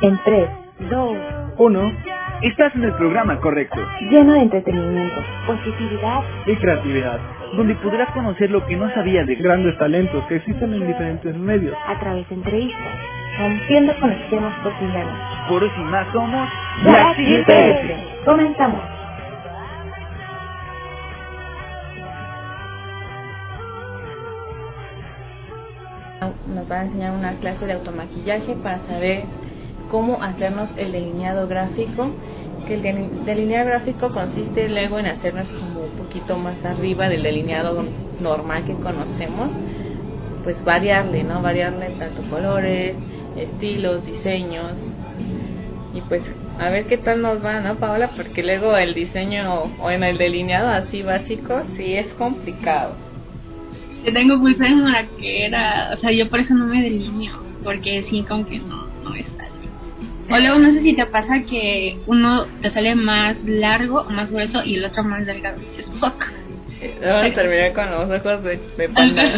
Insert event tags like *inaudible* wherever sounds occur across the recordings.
En 3, 2, 1. Estás en el programa correcto. Lleno de entretenimiento, positividad y creatividad. Donde podrás conocer lo que no sabías de grandes talentos que existen en diferentes medios. A través de entrevistas, rompiendo con los temas cotidianos. Por eso y más somos la Comenzamos. Nos va a enseñar una clase de automaquillaje para saber cómo hacernos el delineado gráfico, que el delineado gráfico consiste luego en hacernos como un poquito más arriba del delineado normal que conocemos, pues variarle, ¿no? Variarle tanto colores, estilos, diseños y pues a ver qué tal nos va, ¿no, Paola? Porque luego el diseño o en el delineado así básico sí es complicado. Yo tengo pulso de que era, o sea, yo por eso no me delineo, porque sí, con que no, no es o luego no sé si te pasa que uno te sale más largo o más grueso y el otro más delgado. Y dices, fuck. Vamos a terminar con los ojos de, de panda. *laughs*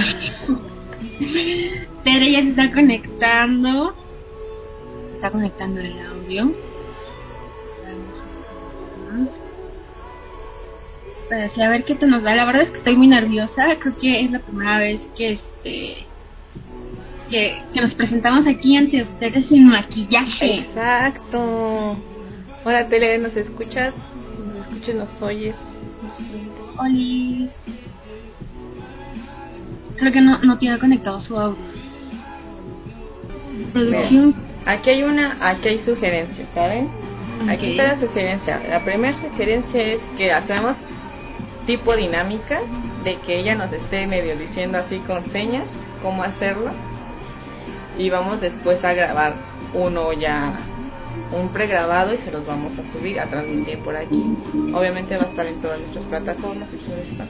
Pero ya se está conectando. Está conectando el audio. Pues a ver qué te nos da. La verdad es que estoy muy nerviosa. Creo que es la primera vez que este que, nos presentamos aquí ante ustedes sin maquillaje. Exacto. Hola, Tele, ¿nos escuchas? ¿Nos escuchas, nos oyes? Olis. Creo que no, no tiene conectado su audio. Producción. Aquí hay una, aquí hay sugerencias, ¿saben? Aquí está la sugerencia. La primera sugerencia es que hacemos tipo dinámica de que ella nos esté medio diciendo así con señas cómo hacerlo y vamos después a grabar uno ya un pregrabado y se los vamos a subir a transmitir por aquí. Obviamente va a estar en todas nuestras plataformas y todo esto.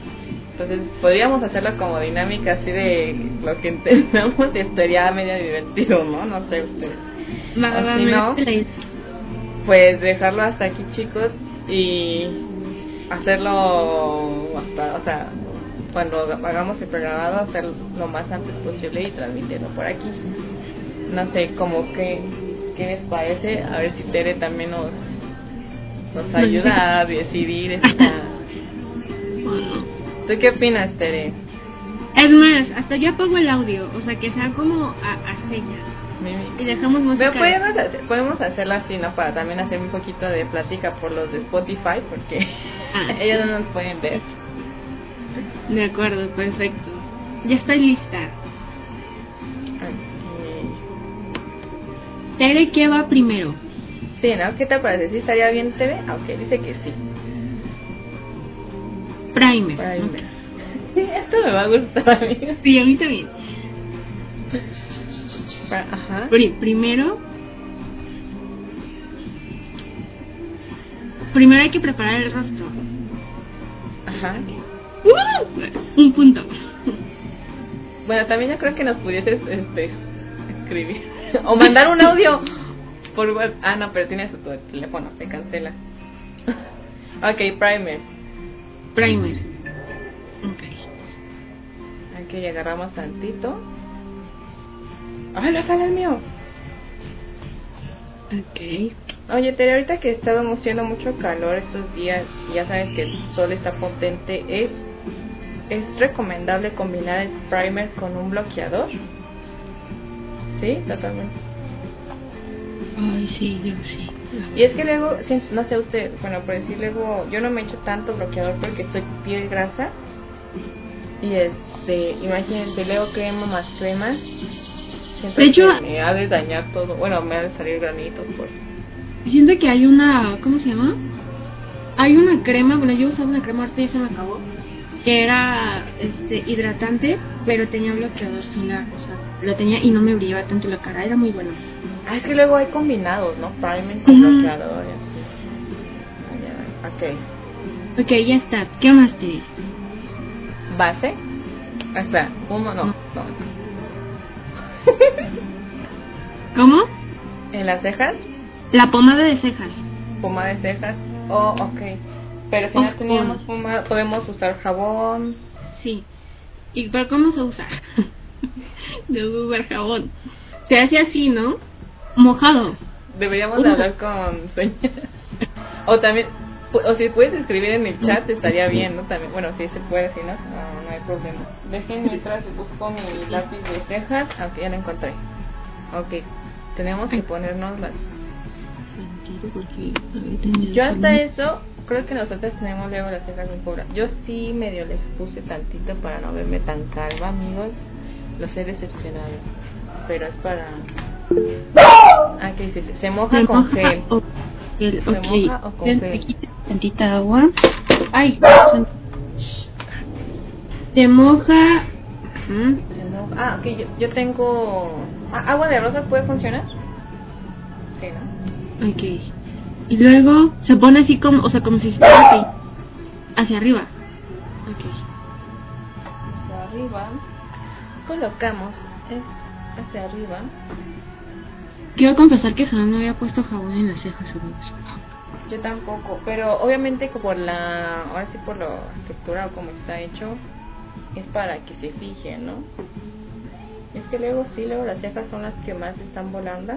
Entonces podríamos hacerlo como dinámica así de lo que entendamos y estaría medio divertido no no sé ustedes. Si no pues dejarlo hasta aquí chicos y hacerlo hasta o sea cuando hagamos el pregrabado hacerlo lo más antes posible y transmitirlo por aquí no sé, como que, ¿qué les parece? A ver si Tere también nos, nos ayuda a decidir esta... ¿Tú qué opinas, Tere? Es más, hasta yo apago el audio, o sea, que sea como a, señas. Y dejamos música. Pero podemos, hacer, podemos hacerlo así, ¿no? Para también hacer un poquito de plática por los de Spotify, porque ah, *laughs* ellos no nos pueden ver. De acuerdo, perfecto. Ya estoy lista. Tere, ¿qué va primero? Sí, ¿no? ¿Qué te parece? ¿Sí estaría bien Tere? Aunque dice que sí. Primer. Primer. *laughs* Esto me va a gustar a mí. Sí, a mí también. Ajá. primero. Primero hay que preparar el rostro. Ajá. ¡Uh! Un punto. Bueno, también yo creo que nos pudieses este, escribir *laughs* o mandar un audio por web. Ah, no, pero tienes tu teléfono, se cancela. ok, primer. Primer. Ok. Aquí agarramos tantito. ¡Ay, le sale el mío! Ok. Oye, Tere, ahorita que estamos haciendo mucho calor estos días y ya sabes que el sol está potente, ¿es, ¿es recomendable combinar el primer con un bloqueador? Sí, totalmente. Ay, sí, yo sí. Y es que luego, no sé usted, bueno, por decir luego, yo no me echo tanto bloqueador porque soy piel grasa. Y este, imagínense, luego crema más crema. De hecho, me ha de dañar todo. Bueno, me ha de salir granitos por. Siento que hay una, ¿cómo se llama? Hay una crema, bueno, yo usaba una crema, ahorita ya se me acabó, que era este hidratante, pero tenía bloqueador solar, o sea, lo tenía y no me brillaba tanto la cara, era muy bueno. Ah, es que luego hay combinados, ¿no? Primer con bloqueador y así. Ok. Ok, ya está. ¿Qué más te ¿Base? Espera, uno no. no. *laughs* ¿Cómo? ¿En las cejas? La pomada de cejas. Pomada de cejas. Oh, ok. Pero si no teníamos pomada, podemos usar jabón. Sí. ¿Y por cómo se usa? *laughs* de jabón. Se hace así, ¿no? Mojado. Deberíamos de hablar con Sueña. o también, o si puedes escribir en el chat estaría bien, ¿no? También, bueno, si se puede, si no, no, no hay problema. Dejen mientras busco mi lápiz de cejas, aunque ya lo encontré. Ok, tenemos que ponernos las... Yo hasta eso, creo que nosotros tenemos luego las cejas muy pobres. Yo sí medio les puse tantito para no verme tan calva, amigos. Los he decepcionado. Pero es para... Ah, ¿qué dices? Se moja ¿Se con moja gel. o gel? ¿Se moja o con gel? tantita agua. Ay, se moja. Se moja- Ah, ok, yo, yo tengo... Ah, ¿Agua de rosas puede funcionar? Sí, ¿no? Ok. Y luego se pone así como, o sea, como si estuviera así, hacia arriba. Ok. Hacia arriba. Colocamos es hacia arriba. Quiero confesar que jamás me había puesto jabón en las cejas, amigos. Yo tampoco, pero obviamente como por la, ahora sí por la estructura o como está hecho, es para que se fije, ¿no? Es que luego sí, luego las cejas son las que más están volando.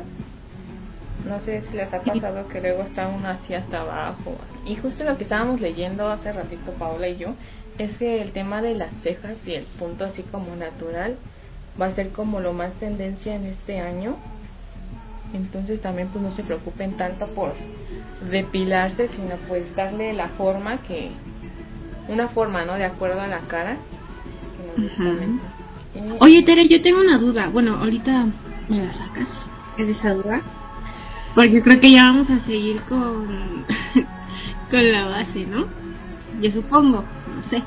No sé si les ha pasado que luego está uno así hasta abajo. Y justo lo que estábamos leyendo hace ratito Paula y yo, es que el tema de las cejas y el punto así como natural va a ser como lo más tendencia en este año. Entonces también pues no se preocupen tanto por depilarse, sino pues darle la forma que una forma, ¿no? De acuerdo a la cara. que nos Oye, Tere, yo tengo una duda. Bueno, ahorita me la sacas. Es esa duda. Porque creo que ya vamos a seguir con, *laughs* con la base, ¿no? Yo supongo, sé.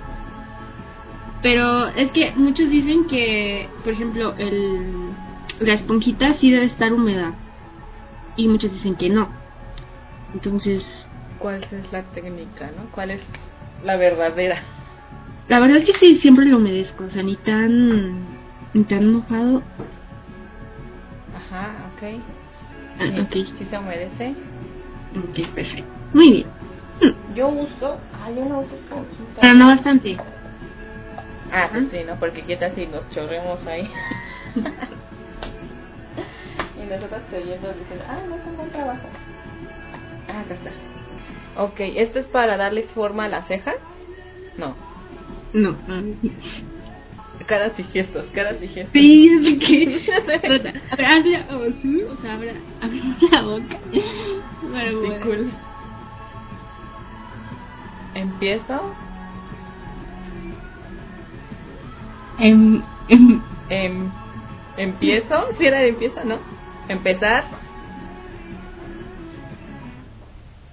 Pero es que muchos dicen que, por ejemplo, el, la esponjita sí debe estar húmeda. Y muchos dicen que no. Entonces, ¿Cuál es la técnica, no? ¿Cuál es la verdadera? la verdad es que sí, siempre lo humedezco. O sea, ni tan, ni tan mojado. Ajá, ok. Ah, Sí, ok. sí se humedece. Ok, perfecto. Muy bien. Yo uso... Ah, yo no uso esponjita. Pero no bastante. Ah, pues sí, ¿no? Porque qué tal si nos chorremos ahí. *laughs* y nosotros creyendo diciendo, ah, no es un buen trabajo. Ah, acá está. Ok, ¿esto es para darle forma a la ceja? No. No. Caras y gestos, caras y gestos. Sí, es que. *laughs* O sea, abre la boca. Pero Sí, bueno. cool. Empiezo. Em, em, Em, empiezo. Si era de empieza, ¿no? Empezar.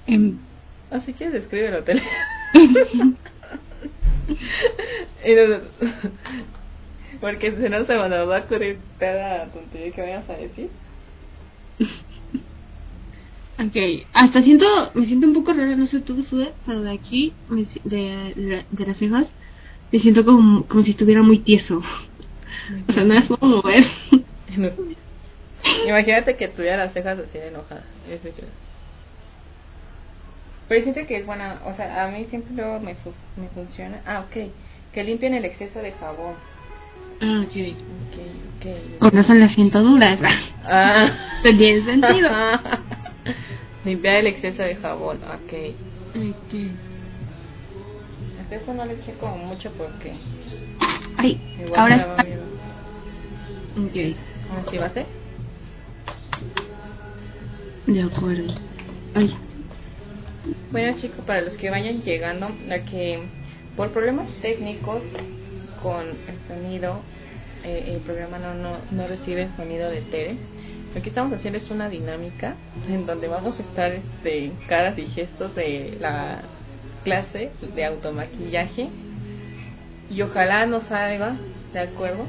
em. Quieres, escríbelo, tele. *laughs* Y nos- Porque si no se me va a ocurrir cada tontería que vayas a decir. *laughs* Ok, hasta siento, me siento un poco rara, no sé tú, Sude, pero de aquí, de, de, de las cejas, me siento como, como si estuviera muy tieso. O sea, no las puedo mover. Imagínate que tuviera las cejas así de enojadas. Pero siento que es buena, o sea, a mí siempre luego me, su- me funciona. Ah, ok. Que limpien el exceso de jabón. Ah, ok. Ok, ok. No son las siento duras. Ah. *laughs* Tiene sentido. *laughs* *laughs* Limpiar el exceso de jabón, ok. Ok. Hasta eso no le eché como mucho porque Ay, igual ahora me daba miedo. Ok, va a ser. de acuerdo. Ay, Bueno chicos, para los que vayan llegando, la que por problemas técnicos con el sonido, eh, el programa no, no, no recibe el sonido de Tere. Lo que estamos haciendo es una dinámica en donde vamos a estar este, caras y gestos de la clase de automaquillaje y ojalá nos salga de acuerdo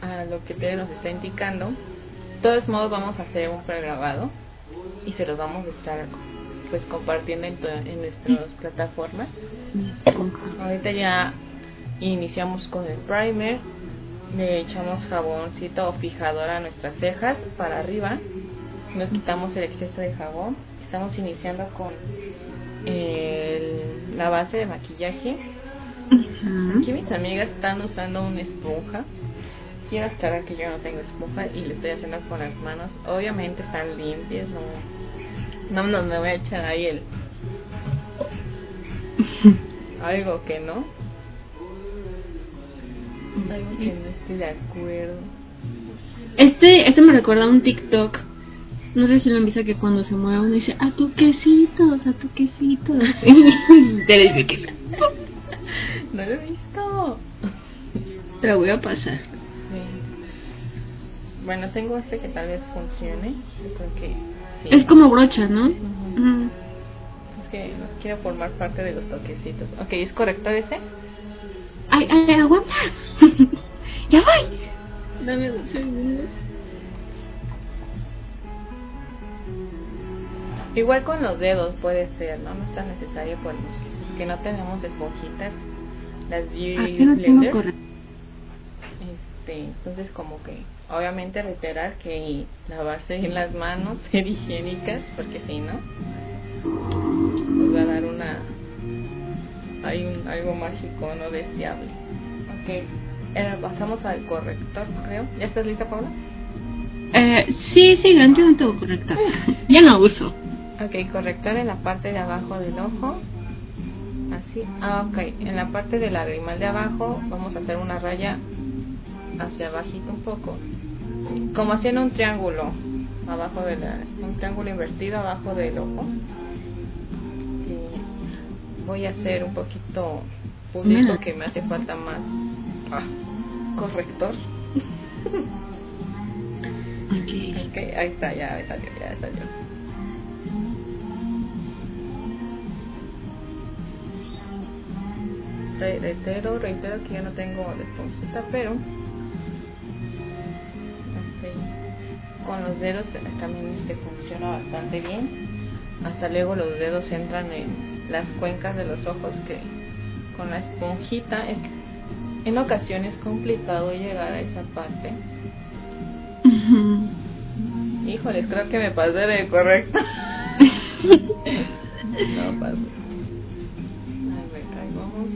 a lo que Tere nos está indicando. De todos modos vamos a hacer un pregrabado y se los vamos a estar pues compartiendo en, en nuestras plataformas. Ahorita ya iniciamos con el primer, le echamos jaboncito o fijador a nuestras cejas para arriba, nos quitamos el exceso de jabón, estamos iniciando con el- la base de maquillaje. Aquí mis amigas están usando una esponja, quiero aclarar que yo no tengo esponja y lo estoy haciendo con las manos. Obviamente están limpias, no, no, no me voy a echar ahí el *laughs* algo que no, algo que no estoy de acuerdo. Este, este me recuerda a un TikTok. No sé si lo han visto que cuando se mueve uno dice, a tu quesitos, a tu quesitos. *laughs* Te *laughs* No lo he visto. te lo voy a pasar. Sí. Bueno, tengo este que tal vez funcione. Yo creo que sí. Es como brocha, ¿no? Mm. Es que no quiero formar parte de los toquecitos. Ok, ¿es correcto ese? Ay, ay, aguanta. *laughs* ya voy. Dame dos segundos. Igual con los dedos puede ser, ¿no? No es tan necesario por los que no tenemos esponjitas. Las beauty Ah, yo no. Este, entonces como que obviamente reiterar que lavarse bien las manos, *laughs* ser higiénicas, porque si no, nos va a dar una hay un, algo mágico no deseable. Ok, ahora pasamos al corrector, creo. ¿Ya estás lista, Paula? Eh, sí, sí, yo no tengo corrector. *laughs* Ya no uso. Ok, corrector en la parte de abajo del ojo. Así. Ah, ok. En la parte del lagrimal de abajo vamos a hacer una raya hacia abajito un poco. Como haciendo un triángulo abajo de la, un triángulo invertido abajo del ojo. Voy a hacer un poquito público que me hace falta más ah, corrector. *laughs* Ok. Ok, ahí está, ya salió, ya salió. Re- reitero, reitero que yo no tengo esponjita, pero con los dedos también este funciona bastante bien. Hasta luego los dedos entran en las cuencas de los ojos que con la esponjita es en ocasiones complicado llegar a esa parte. Híjoles, creo que me pasé de correcto. *laughs* no pasé. A ver, ahí vamos.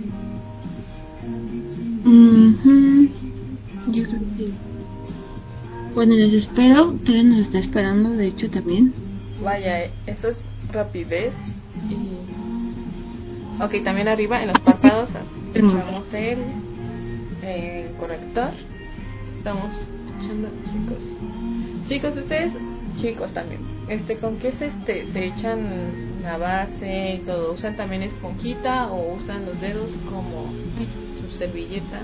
Yo creo que. Bueno, les espero. Todavía nos está esperando, de hecho, también. Vaya, eso es rapidez. Y... Ok, también arriba en los párpados echamos el, el corrector. Estamos echando, chicos. Chicos, ustedes, chicos también, este, ¿con qué se, este, se echan la base y todo? ¿Usan también esponjita o usan los dedos como su servilleta?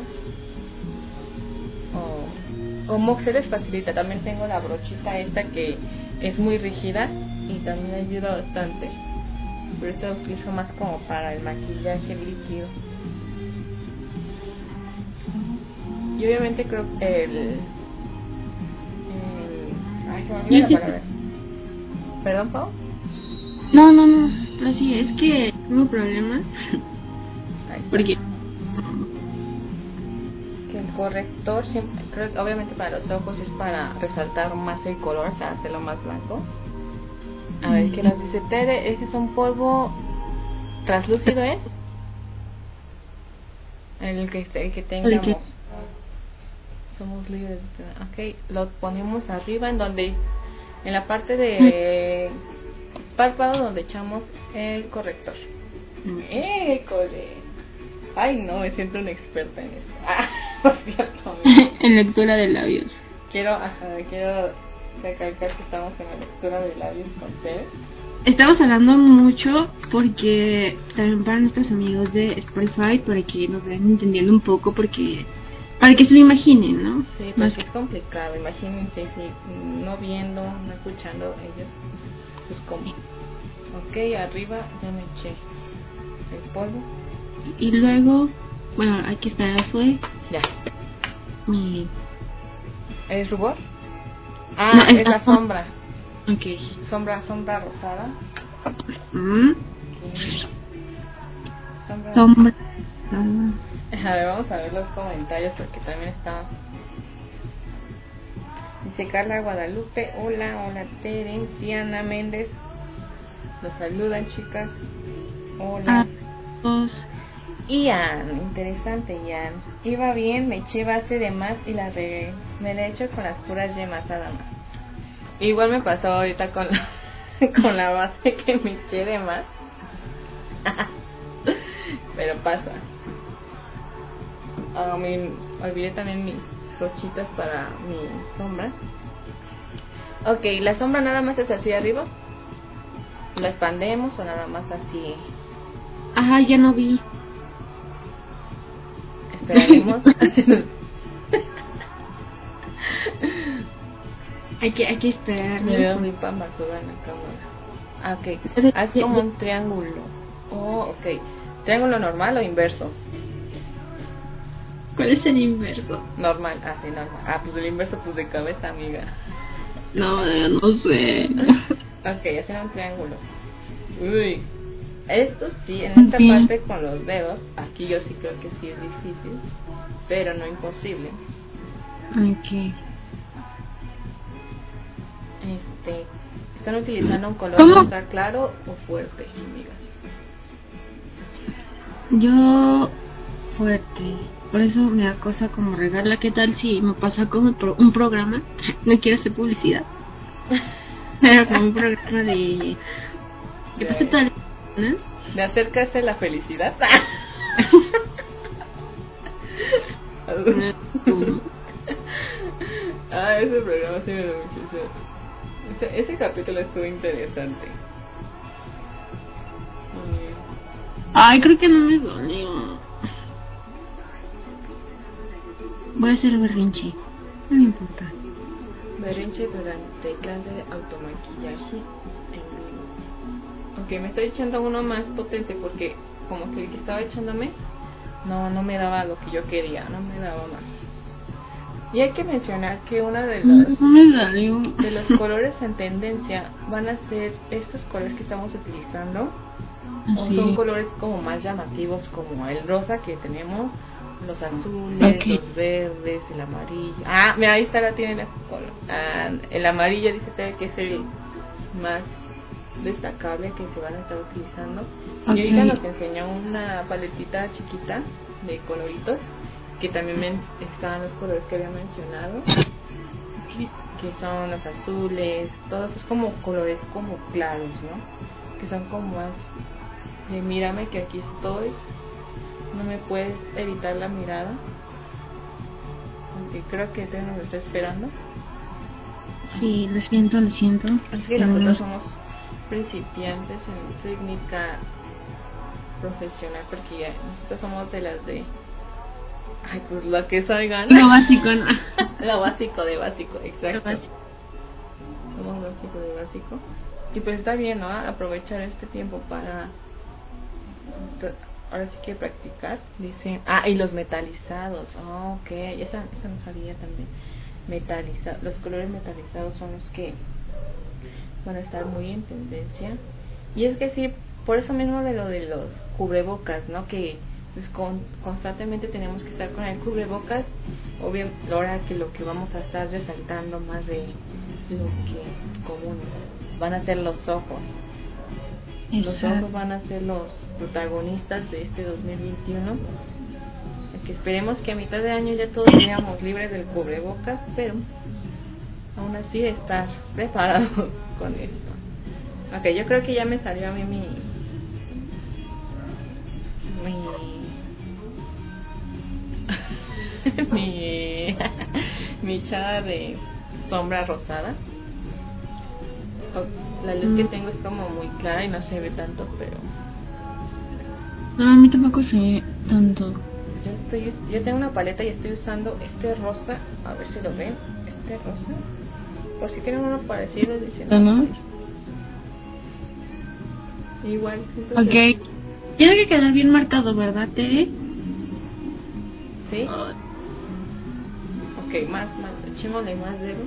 O como se les facilita, también tengo la brochita esta que es muy rígida y también ayuda bastante. Pero esta la utilizo más como para el maquillaje líquido. Y obviamente creo que el... el ay, se me olvidó sí- palabra. ¿Perdón, Pau? No, no, no. Pero sí, es que tengo problemas. Porque. que el corrector siempre, creo que obviamente para los ojos es para resaltar más el color, o sea, hacerlo más blanco. A ver, ¿qué nos dice Tere? ¿Ese es un polvo translúcido es? El que, el que tengamos. que- Somos libres. Ok, lo ponemos arriba en donde, en la parte de párpado donde echamos el corrector. ¡École! Ay, no, me siento una experta en esto. *laughs* Ah, por *laughs* cierto. *laughs* en lectura de labios. Quiero, ajá, quiero recalcar que estamos en la lectura de labios con. Estamos hablando mucho porque también para nuestros amigos de Spotify, para que nos vayan entendiendo un poco, porque para que se lo imaginen, ¿no? Sí, pues es complicado. Imagínense si no viendo, no escuchando ellos, pues como. Ok, arriba ya me eché el polvo. Y luego, bueno, aquí está Azue. Ya. Y... ¿Es rubor? Ah, No, es es- la sombra. Ok. Sombra, sombra rosada. Mm. Sombra. sombra. Ah, A ver, vamos a ver los comentarios porque también está. Dice Carla Guadalupe, hola, hola Tere, Diana Méndez, los saludan chicas, hola. Ah. Ian, interesante Ian. Iba bien, me eché base de más y la regué. Me la he hecho con las puras yemas nada más. Igual me pasó ahorita con la, *laughs* con la base que me eché de más. *laughs* Pero pasa. Ah, olvidé también mis rochitas para mis sombras. Ok, la sombra nada más es así arriba. ¿La expandemos o nada más así? Ajá, ya no vi. Esperaremos. Hay que, hay que esperar. Me veo mi pan basura en la cámara. Ah, ok. Haz como un triángulo. Oh, ok. ¿Triángulo normal o inverso? ¿Cuál es el inverso? Normal, ah, sí, normal. Ah, pues el inverso, pues de cabeza, amiga. No, no sé. *laughs* Ok, hacer un triángulo. Uy. Esto sí, en esta Sí. parte con los dedos, aquí yo sí creo que sí es difícil, pero no imposible. Ok. Este, ¿Están utilizando un color rosa claro o fuerte, amigas? Yo fuerte. Por eso me da cosa como regarla. ¿Qué tal si me pasa como pro- un programa? *laughs* No quiero hacer publicidad. *laughs* Pero como un programa de... ¿Qué pasa tal? ¿No? ¿De acercarse la felicidad? *laughs* ah, ese programa sí me dio muchísimo. Ese, ese capítulo estuvo interesante. Mm, Ay, creo que no me dolió. Voy a hacer berrinche. No me importa. Berrinche durante clase de automaquillaje. Ok, me estoy echando uno más potente porque como que el que estaba echándome no, no me daba lo que yo quería, no me daba más. Y hay que mencionar que una de dolió. de los colores en tendencia van a ser estos colores que estamos utilizando. O son colores como más llamativos como el rosa que tenemos los azules los verdes el amarillo. Ah mira ahí está la tiene la color. Ah, el amarillo dice que que es el más destacable que se van a estar utilizando y ahorita nos enseñó una paletita chiquita de coloritos que también estaban los colores que había mencionado que son los azules, todos esos como colores como claros, ¿no? Que son como más de mírame que aquí estoy, no me puedes evitar la mirada, aunque creo que te nos está esperando. Sí, lo siento, lo siento. Es que nosotros no- somos principiantes en técnica profesional porque ya nosotros somos de las de ay pues lo que salgan. Lo básico, ¿no? *laughs* lo básico de básico Lo exacto básico. somos básico de básico. Y pues está bien no aprovechar este tiempo para ahora sí que practicar dicen. Ah y los metalizados. Ah ok. Esa, esa no sabía también. Metalizados los colores metalizados son los que van a estar muy en tendencia. Y es que sí por eso mismo de lo de los cubrebocas no que pues con- constantemente tenemos que estar con el cubrebocas obvio ahora que lo que vamos a estar resaltando más de lo que común van a ser los ojos. Los ojos van a ser los protagonistas de este 2021 que esperemos que a mitad de año ya todos seamos libres del cubrebocas pero aún así estar preparados *laughs* con esto ok yo creo que ya me salió a mí mi mi *laughs* mi *laughs* mi echada de sombra rosada la luz que Mm. tengo es como muy clara y no se ve tanto pero No, a mí tampoco sé tanto. yo estoy yo tengo una paleta y estoy usando este rosa a ver si lo ven este rosa por si tienen uno parecido diciendo Ajá. igual que- Ok. Tiene que quedar bien marcado, ¿verdad, Tere? sí ok más más echémosle más dedo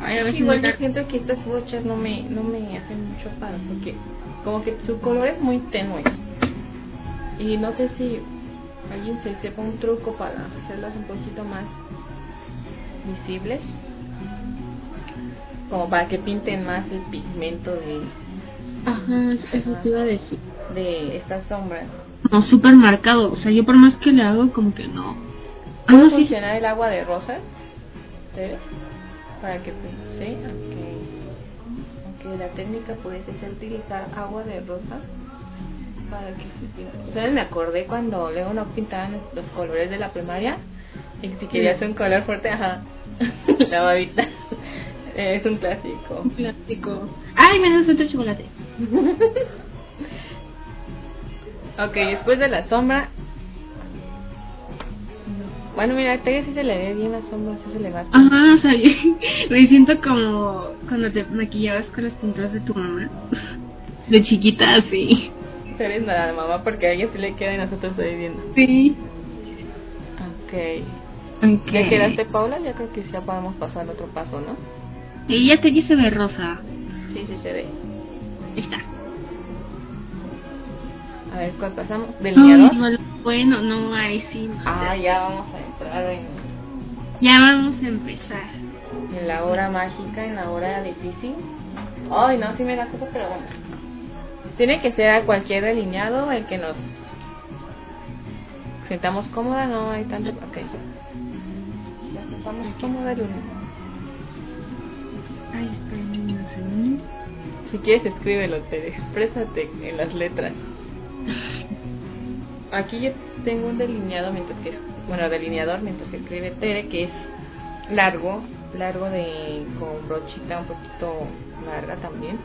Ay, a ver si igual yo siento que estas brochas no me no me hacen mucho paro porque como que su color es muy tenue y no sé si alguien se sepa un truco para hacerlas un poquito más visibles como para que pinten más el pigmento de Ajá, eso te iba a decir. de estas sombras. No, súper marcado. O sea, yo por más que le hago, como que no. Ah, ¿Puede sí. funcionar el agua de rosas? Para que, sí, aunque, aunque la técnica pudiese ser utilizar agua de rosas para que se me acordé cuando luego no pintaban los colores de la primaria y si querías un color fuerte, ajá, *laughs* la babita. Es un clásico. Un plástico. Ay, me das otro chocolate. *laughs* Ok, después de la sombra. Bueno, mira, a Taya sí se le ve bien la sombra, sí se le va. Ajá, o sea, *laughs* me siento como cuando te maquillabas con las pinturas de tu mamá. De chiquita, así. Eres la mamá porque a ella sí le queda y nosotros estoy viendo. Sí. Ok. Ok. ¿Ya quedaste, Paula? Ya creo que ya podemos pasar al otro paso, ¿no? Y ya te se ve rosa. Sí, sí se ve. Ahí está. A ver, ¿cuál pasamos? ¿Delineador? no, bueno, no, ahí sí. Ah, ya vamos a entrar en, Ya vamos a empezar. en la hora mágica, en la hora difícil. Ay, no, sí me da cosa, pero bueno. Tiene que ser a cualquier delineado el que nos sentamos cómoda, no hay tanto. Ok. Ya sentamos cómoda, Luna. Ay, espérenme unos segundos. Si quieres, escríbelo, te exprésate en las letras. Aquí yo tengo un delineado mientras que bueno, delineador mientras que escribe Tere que es largo, largo de con brochita un poquito larga también.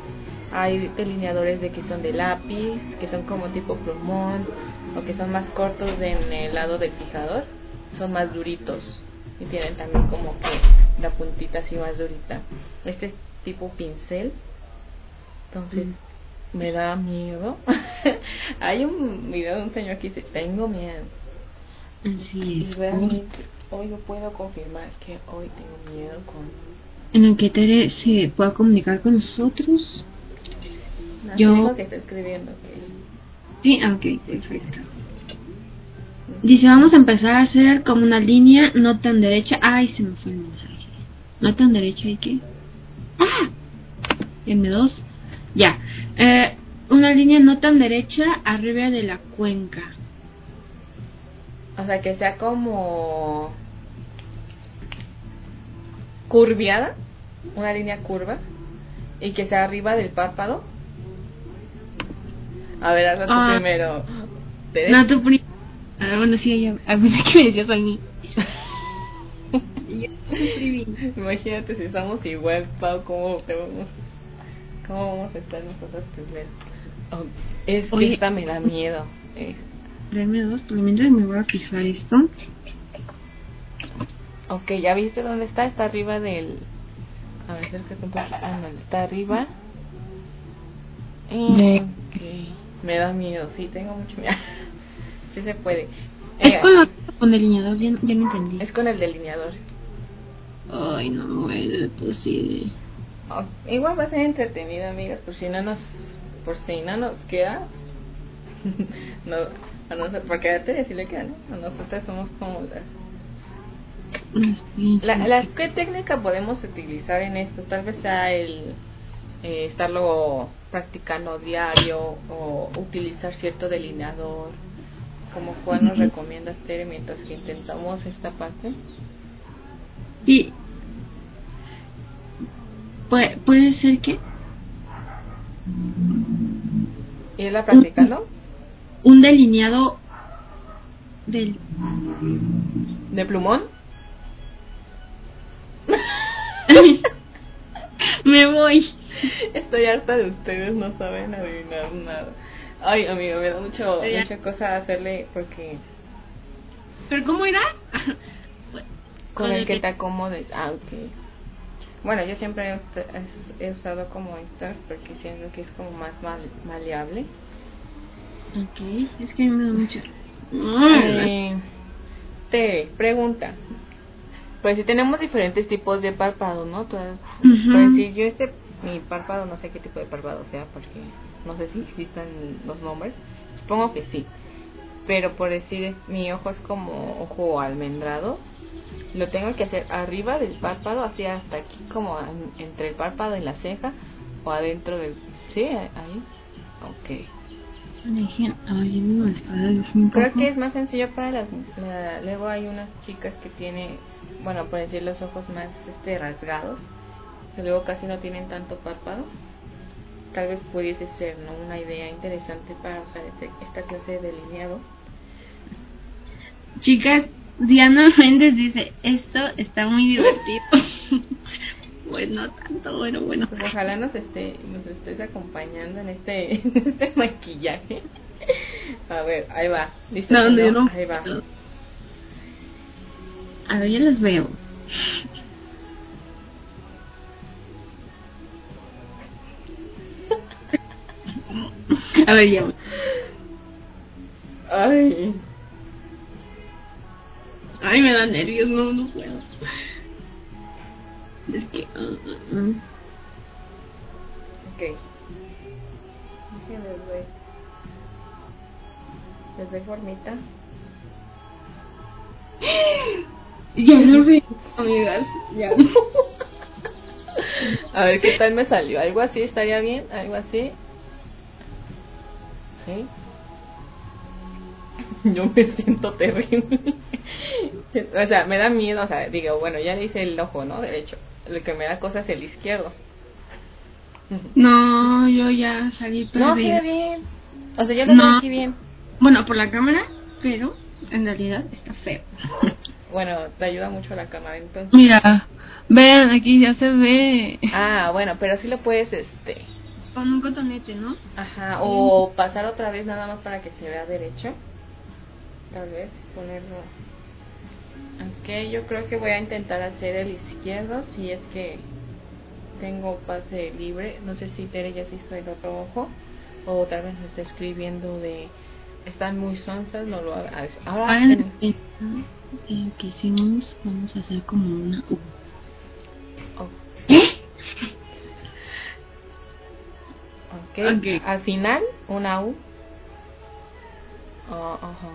Hay delineadores de que son de lápiz, que son como tipo plumón o que son más cortos en el lado del fijador, son más duritos y tienen también como que la puntita así más durita. Este es tipo pincel, entonces me da miedo. *laughs* Hay un video de un señor que dice, tengo miedo. Así Y es. hoy yo puedo confirmar que hoy tengo miedo con... En el que Tere se pueda comunicar con nosotros. No, Yo- que está escribiendo. Sí, ah, ok, perfecto. Dice, vamos a empezar a hacer como una línea no tan derecha. Ay, se me fue el mensaje. No tan derecha, ¿y qué? ¡Ah! M2. Ya. Eh, una línea no tan derecha arriba de la cuenca. O sea, que sea como... curviada, una línea curva, y que sea arriba del párpado. A ver, hazlo tú Ah. primero. No, tú pri- Ah, bueno, sí, ya. A ver, ¿qué me decías a mí? *laughs* Imagínate si estamos igual, Pau, ¿cómo, vamos, cómo vamos a estar nosotros primero? Oh, es que Oye. esta me da miedo. Eh, Dame dos, mientras me voy a fijar esto. ok, ¿ya viste dónde está? Está arriba del... A ver, acércate un poquito. Ah, no, está arriba. Eh. Me da miedo, sí, tengo mucho miedo. Sí se puede. Es Eh, con, la- con delineador, ya, ya no entendí. es con el delineador. Ay, no es posible. Oh, igual va a ser entretenido, amigas, por si no nos, por si no nos queda, *laughs* no, a nosotros, porque a Tere sí le queda, ¿no? A nosotras somos como las... La, la- ¿Qué técnica podemos utilizar en esto? Tal vez sea el eh, estarlo practicando diario o utilizar cierto delineador. Como cuál nos Ujú. recomiendas, Tere, mientras que intentamos esta parte? Y puede, puede ser que ¿Irla practicando? un delineado del ¿De plumón? *laughs* me voy. Estoy harta de ustedes, no saben adivinar nada. Ay, amigo, me da mucho, Ya. mucha cosa hacerle porque ¿Pero cómo era? con el que te acomodes. Ah, ok. Bueno, yo siempre he, he usado como estas porque siento que es como más mal, maleable. Ok, es que a mí me da mucho. Eh, te pregunta. Pues si tenemos diferentes tipos de párpados, ¿no? Todas- Ujú. Pues si yo este, mi párpado, no sé qué tipo de párpado sea, porque no sé si existan los nombres. Supongo que sí. Pero por decir, mi ojo es como ojo almendrado. Lo tengo que hacer arriba del párpado, así hasta aquí, como en- entre el párpado y la ceja, o adentro del... ¿Sí? Ahí. Ok. Creo que es más sencillo para las... la- luego hay unas chicas que tienen, bueno, por decir los ojos más este, rasgados, que luego casi no tienen tanto párpado. Tal vez pudiese ser ¿no? una idea interesante para usar este, esta clase de delineado. Chicas, Diana Méndez dice, esto está muy divertido. *laughs* bueno, tanto, bueno, bueno. Pues ojalá nos esté, nos estés acompañando en este, *laughs* en este maquillaje. A ver, ahí va. ¿Listo? No, no, yo no. Ahí va. A ver, ya las veo. A ver, ya. Ay. Ay, me da nervios, no, no puedo. Es que... ah, ah, ah. Ok. Déjenme ver. Les doy formita. Ya lo vi, amigas. Ya. *laughs* A ver qué tal me salió. ¿Algo así estaría bien? ¿Algo así? *laughs* Yo me siento terrible. *laughs* o sea, me da miedo. O sea, digo, bueno, ya le hice el ojo, ¿no? Derecho. Lo que me da cosa es el izquierdo. No, yo ya salí No, perdida. ve bien. O sea, yo lo No. aquí bien. Bueno, por la cámara, pero en realidad está feo. *laughs* Bueno, te ayuda mucho la cámara, entonces. Mira, vean, aquí ya se ve Ah, bueno, pero sí lo puedes, este... con un cotonete, ¿no? Ajá, o pasar otra vez nada más para que se vea derecho. Tal vez ponerlo. Ok, yo creo que voy a intentar hacer el izquierdo si es que tengo pase libre. No sé si Tere ya se hizo el otro ojo o tal vez me está escribiendo de están muy sonsas, no lo haga. a ver, Ahora en en que hicimos, vamos a hacer como una U. oh, ¿Eh? Ok, Ok. al final una U. Oh, ajá.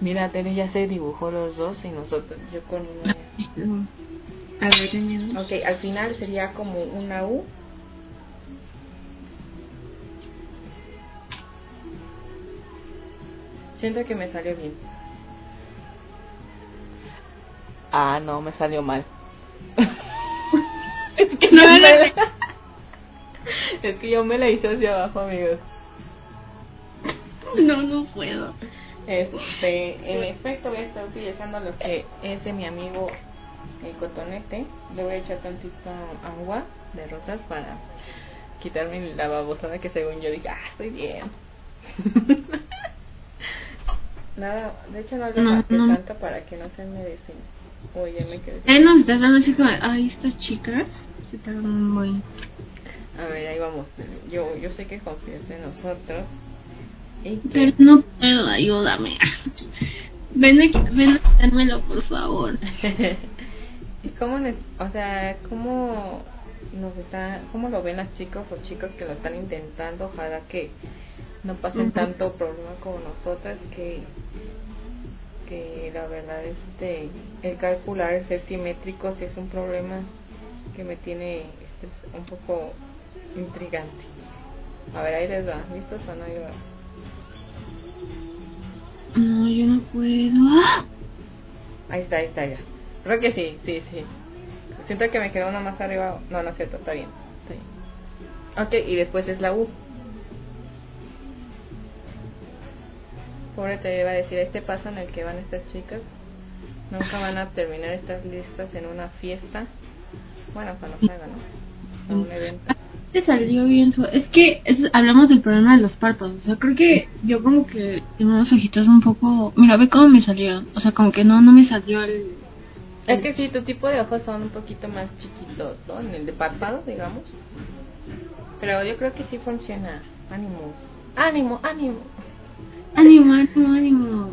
Mira, Tere ya se dibujó los dos y nosotros, yo con una. *laughs* A ver. Ok, al final sería como una U. Siento que me salió bien. Ah, no, me salió mal. *laughs* es que No, *laughs* no, me. Es que yo me la hice hacia abajo, amigos. No, no puedo. Este, en efecto voy a estar utilizando lo que es de mi amigo el cotonete. Le voy a echar tantita agua de rosas para quitarme la babosada que según yo dije, ah, estoy bien. *laughs* Nada, de hecho no lo No, no. tanto para que no se me desen. Oye, me quedé. Él nos está hablando así como, ay, estas chicas se tardan muy... A ver, ahí vamos. Yo, yo sé que confías en nosotros. Y que... Pero no puedo, ayúdame. Ven aquí, ven a quitármelo, por favor. *laughs* ¿Y cómo, o sea, cómo nos está, cómo lo ven las chicos o chicos que lo están intentando? Ojalá que no pasen tanto problema como nosotras, que que la verdad este el calcular el ser simétrico sí es un problema que me tiene este, un poco intrigante. A ver, ahí les va, ¿listos o no? Ahí va. No, yo no puedo. ¡Ah! Ahí está, ahí está ya. Creo que sí, sí, sí. Siento que me quedó una más arriba. No, no es cierto, está bien. Está bien. Ok, y después es la U. Pobre te iba a decir, este paso en el que van estas chicas. Nunca van a terminar estas listas en una fiesta. Bueno, cuando salgan, ¿no? A un evento. Te salió bien su... Es que es- hablamos del problema de los párpados. O sea, creo que yo como que tengo unos ojitos un poco... Mira, ve cómo me salieron. O sea, como que no, no me salió el... Es que sí, tu tipo de ojos son un poquito más chiquitos, ¿no? En el de párpado, digamos. Pero yo creo que sí funciona. Ánimo. Ánimo, ánimo. Ánimo, ánimo, ánimo.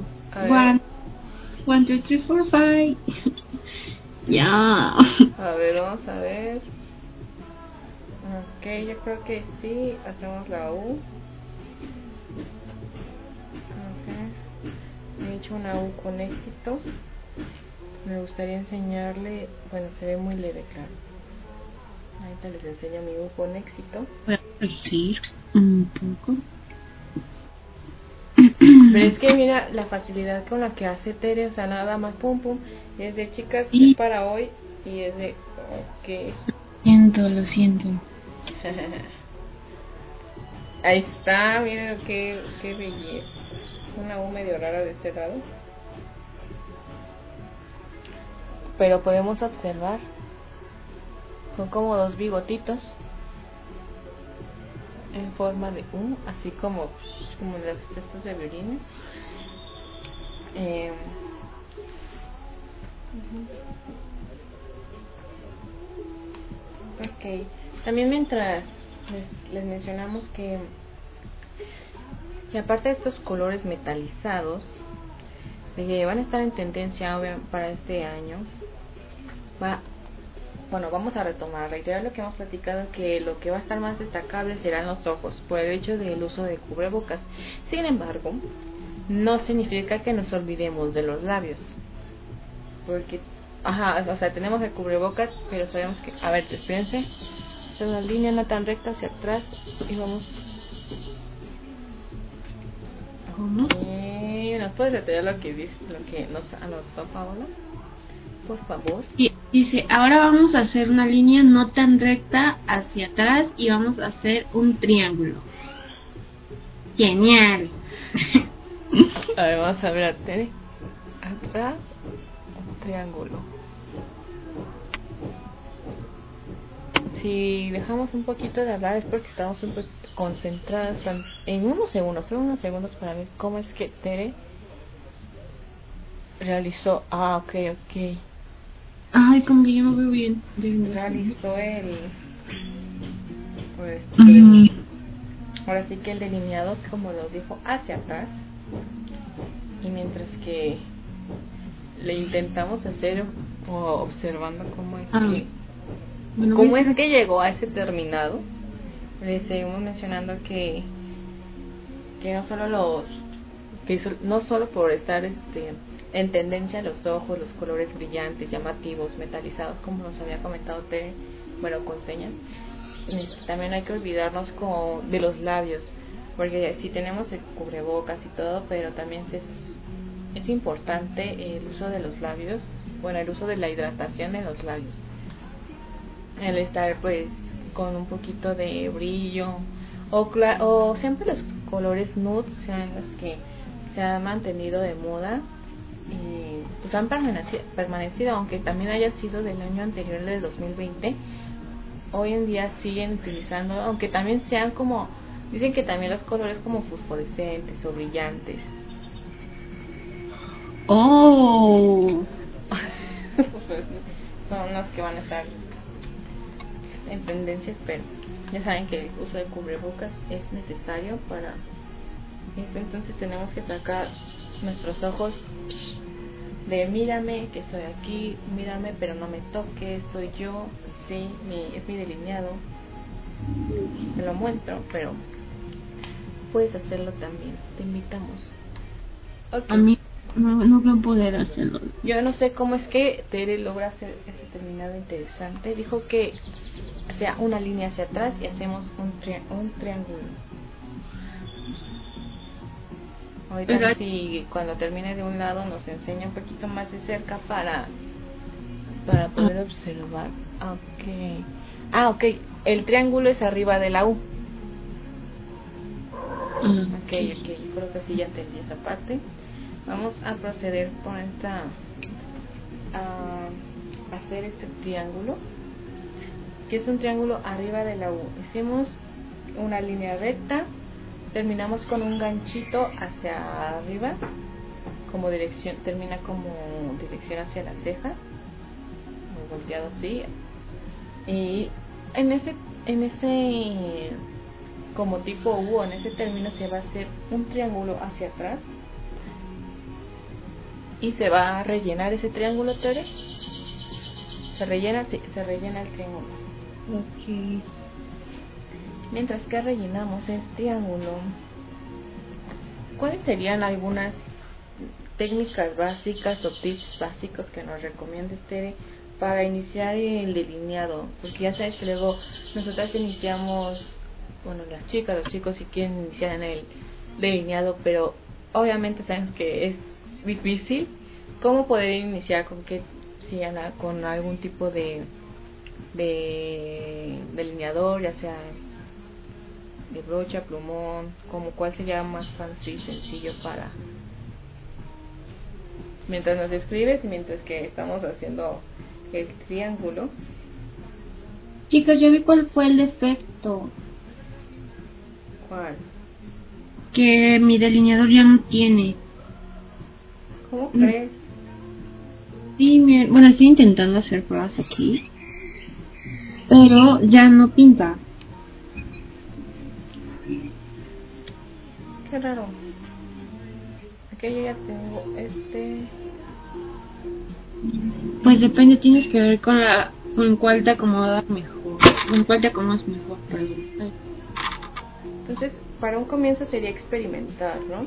One, two, three, four, five. *laughs* ya. A ver, vamos a ver. Ok, yo creo que sí. Hacemos la U. Ok. He hecho una U con éxito. Me gustaría enseñarle. Bueno, se ve muy leve, claro. Ahorita les enseño mi U con éxito. Voy a corregir un poco. Pero es que mira la facilidad con la que hace Tere, o sea, nada más pum pum. Es de chicas Y- es para hoy y es de. Ok. Siento, lo siento. *laughs* Ahí está, miren qué, qué belleza. Una U medio rara de este lado. Pero podemos observar. Son como dos bigotitos. En forma de U, así como, como las testas de violines. Eh, ujú. Ok. También mientras les, les mencionamos que, que aparte de estos colores metalizados, que van a estar en tendencia para este año, va, bueno, vamos a retomar, reiterar lo que hemos platicado, que lo que va a estar más destacable serán los ojos, por el hecho del uso de cubrebocas. Sin embargo, no significa que nos olvidemos de los labios, porque, ajá, o sea, tenemos el cubrebocas, pero sabemos que, a ver, espérense, es una línea no tan recta hacia atrás y vamos. ¿Cómo? ¿Nos puedes detallar lo que dice, lo que nos anotó Paola? Por favor. Y dice, ahora vamos a hacer una línea no tan recta hacia atrás y vamos a hacer un triángulo. Genial. *laughs* A ver, vamos a ver. Atrás, un triángulo. Si dejamos un poquito de hablar es porque estamos un poquito concentradas en unos segundos, solo unos segundos para ver cómo es que Tere realizó. Ah, ok, ok. Ay, como que yo no veo bien. Realizó el. Pues, Ahora sí que el delineado, como nos dijo, hacia atrás. Y mientras que le intentamos hacer o observando cómo es Ah, que bueno, cómo es que llegó a ese terminado, le seguimos mencionando que que no solo los que no solo por estar este en tendencia los ojos, los colores brillantes, llamativos, metalizados, como nos había comentado Tere, bueno, con señas, también hay que olvidarnos como de los labios, porque si tenemos el cubrebocas y todo, pero también es, es importante el uso de los labios, bueno, el uso de la hidratación de los labios. El estar pues con un poquito de brillo o, o siempre los colores nude sean los que se han mantenido de moda y pues han permaneci- permanecido, aunque también haya sido del año anterior del 2020 hoy en día siguen utilizando, aunque también sean como, dicen que también los colores como fosforescentes o brillantes. Oh, *laughs* Son los que van a estar en tendencias, pero ya saben que el uso de cubrebocas es necesario para esto, entonces tenemos que sacar nuestros ojos. De mírame que estoy aquí, mírame pero no me toques, soy yo, sí, mi, es mi delineado, te lo muestro, pero puedes hacerlo también, te invitamos. A mí no, no poder hacerlo. Yo no sé cómo es que Tere logra hacer ese terminado interesante. Dijo que sea una línea hacia atrás y hacemos un, tri- un triángulo. Ahorita Pero- si cuando termine de un lado nos enseña un poquito más de cerca para para poder observar. Ok. Ah, ok. El triángulo es arriba de la U. Ah, Ok, ok, creo que sí ya entendí esa parte. Vamos a proceder con esta a hacer este triángulo, que es un triángulo arriba de la U. Hicimos una línea recta, terminamos con un ganchito hacia arriba, como dirección, termina como dirección hacia la ceja, volteado así, y en ese, en ese como tipo U, en ese término se va a hacer un triángulo hacia atrás y se va a rellenar ese triángulo, Tere. Se rellena, sí, se rellena el triángulo. Ok. Mientras que rellenamos el triángulo, ¿cuáles serían algunas técnicas básicas o tips básicos que nos recomiendes, Tere, para iniciar el delineado, porque ya sabes que luego nosotras iniciamos, bueno, las chicas, los chicos si quieren iniciar en el delineado, pero obviamente sabemos que es difícil. ¿Cómo poder iniciar con qué si Ana, con algún tipo de de delineador, ya sea de brocha, plumón, como cuál sería más fácil y sencillo para mientras nos escribes y mientras que estamos haciendo el triángulo. Chicos, yo vi cuál fue el defecto. ¿Cuál? Que mi delineador ya no tiene. ¿Cómo Mm. crees? Sí, miren, bueno, estoy intentando hacer pruebas aquí. Pero ya no pinta. Qué raro. Aquí yo ya tengo este. Pues depende, tienes que ver con la con cuál te acomoda mejor. Con cuál te acomodas mejor. Entonces, para un comienzo sería experimentar, ¿no?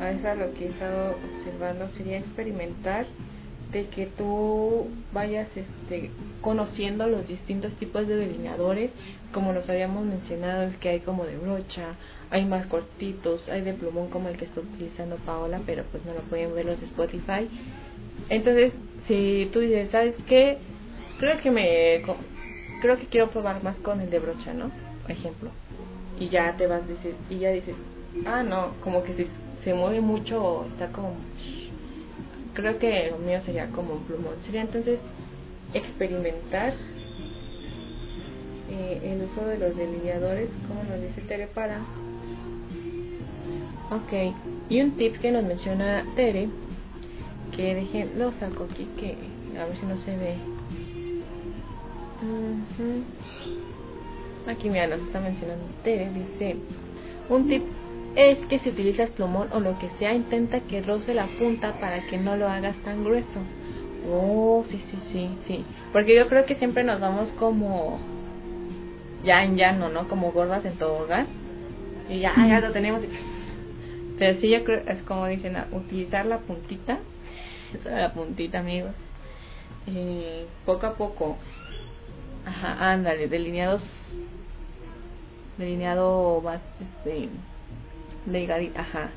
A eso es lo que he estado observando, sería experimentar de que tú vayas este, conociendo los distintos tipos de delineadores, como los habíamos mencionado, es que hay como de brocha, hay más cortitos, hay de plumón como el que está utilizando Paola, pero pues no lo pueden ver los de Spotify. Entonces, si tú dices, ¿sabes qué? Creo que me creo que quiero probar más con el de brocha, ¿no? Por ejemplo. Y ya te vas decir, y ya dices, ah, no, como que se, se mueve mucho o está como creo que lo mío sería como un plumón. Sería entonces experimentar eh, el uso de los delineadores, como nos dice Tere para. Ok, y un tip que nos menciona Tere, que dejen, lo saco aquí, que a ver si no se ve. Aquí mira, nos está mencionando Tere, dice, un tip es que si utilizas plumón o lo que sea, intenta que roce la punta para que no lo hagas tan grueso. Oh, sí, sí, sí, sí. Porque yo creo que siempre nos vamos como ya en llano, ¿no? Como gordas en tobogán. Y ya, ya lo tenemos. Pero sí, yo creo, es como dicen, utilizar la puntita. La puntita, amigos. Eh, poco a poco. Ajá, ándale, delineados. Delineado más, este delgadita, ajá.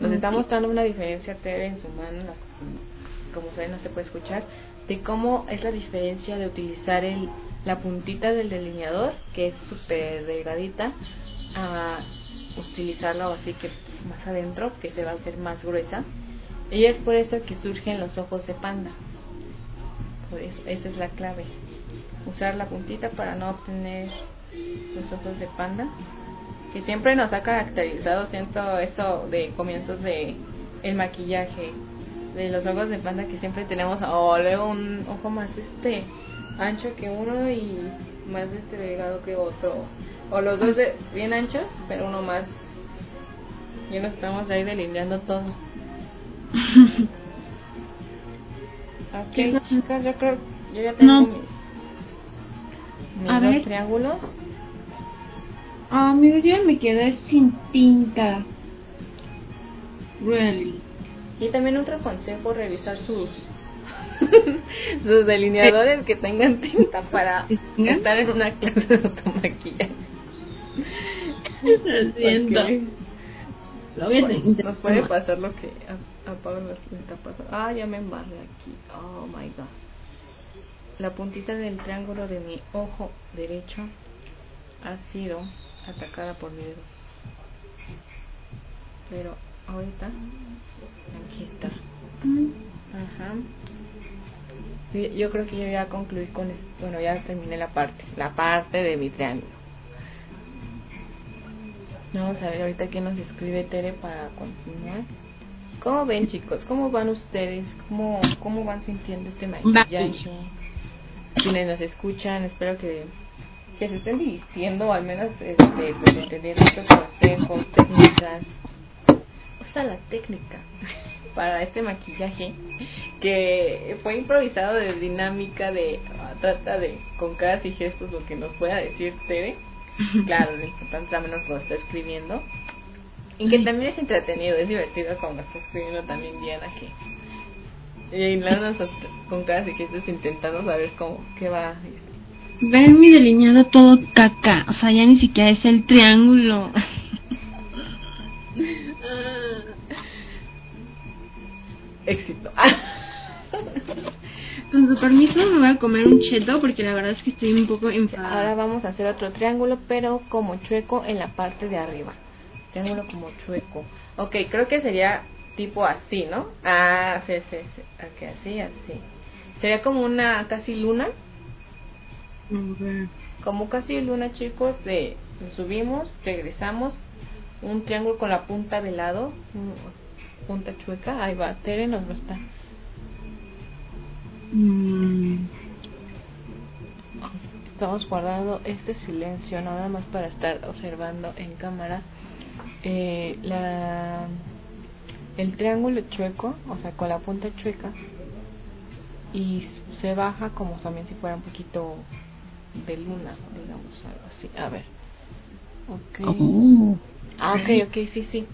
Nos está Ok. mostrando una diferencia Tere en su mano, la- como ven no se puede escuchar, de cómo es la diferencia de utilizar el, la puntita del delineador, que es súper delgadita, a utilizarla así que más adentro, que se va a hacer más gruesa. Y es por eso que surgen los ojos de panda. Por eso, esa es la clave. Usar la puntita para no obtener los ojos de panda que siempre nos ha caracterizado siento eso de comienzos de el maquillaje de los ojos de panda que siempre tenemos o luego un ojo más este ancho que uno y más este delgado que otro o los dos de- bien anchos pero uno más y nos estamos ahí delineando todo *laughs* ok chicas yo creo yo ya tengo No. mis mis A dos ver. triángulos amigo, yo me quedé sin tinta. Really. Y también otro consejo, revisar sus *laughs* sus delineadores que tengan tinta para *laughs* estar en una clase de automaquillaje. Lo siento. Intentar. nos puede pasar lo que a, a Pablo le está pasando. Ah, ya me embarré aquí. Oh my god. La puntita del triángulo de mi ojo derecho ha sido atacada por mi dedo. Pero ahorita aquí está. Ajá. Yo creo que yo ya concluí con bueno, ya terminé la parte, la parte de mi triángulo. Vamos a ver ahorita qué nos escribe Tere para continuar. ¿Cómo ven chicos? ¿Cómo van ustedes? ¿Cómo, cómo van sintiendo este maquillaje? Quienes nos escuchan, espero que, que se estén divirtiendo o al menos este, pues, entender estos consejos, técnicas. Usa la técnica para este maquillaje que fue improvisado de dinámica de ah, trata de con caras y gestos lo que nos pueda decir Tere *laughs* claro lo importante también nos lo está escribiendo y que también es entretenido es divertido como está escribiendo también Diana que Y nos- con cara de que estás intentando saber cómo, qué va. Ven mi delineado todo caca. O sea, ya ni siquiera es el triángulo. Éxito. *laughs* Con su permiso me voy a comer un cheto porque la verdad es que estoy un poco enfadada. Ahora vamos a hacer otro triángulo, pero como chueco en la parte de arriba. Triángulo como chueco. Ok, creo que sería tipo así, ¿no? Ah, sí, sí, sí. Así, así. Sería como una casi luna. Como casi luna, chicos, de subimos, regresamos. Un triángulo con la punta de lado. Punta chueca. Ahí va, Tere nos lo está. Mm, Estamos guardando este silencio nada más para estar observando en cámara eh, la, el triángulo chueco, o sea, con la punta chueca y se baja como también si fuera un poquito de luna, digamos, algo así. A ver. Ok. oh, Ah, ok, ok, sí, sí.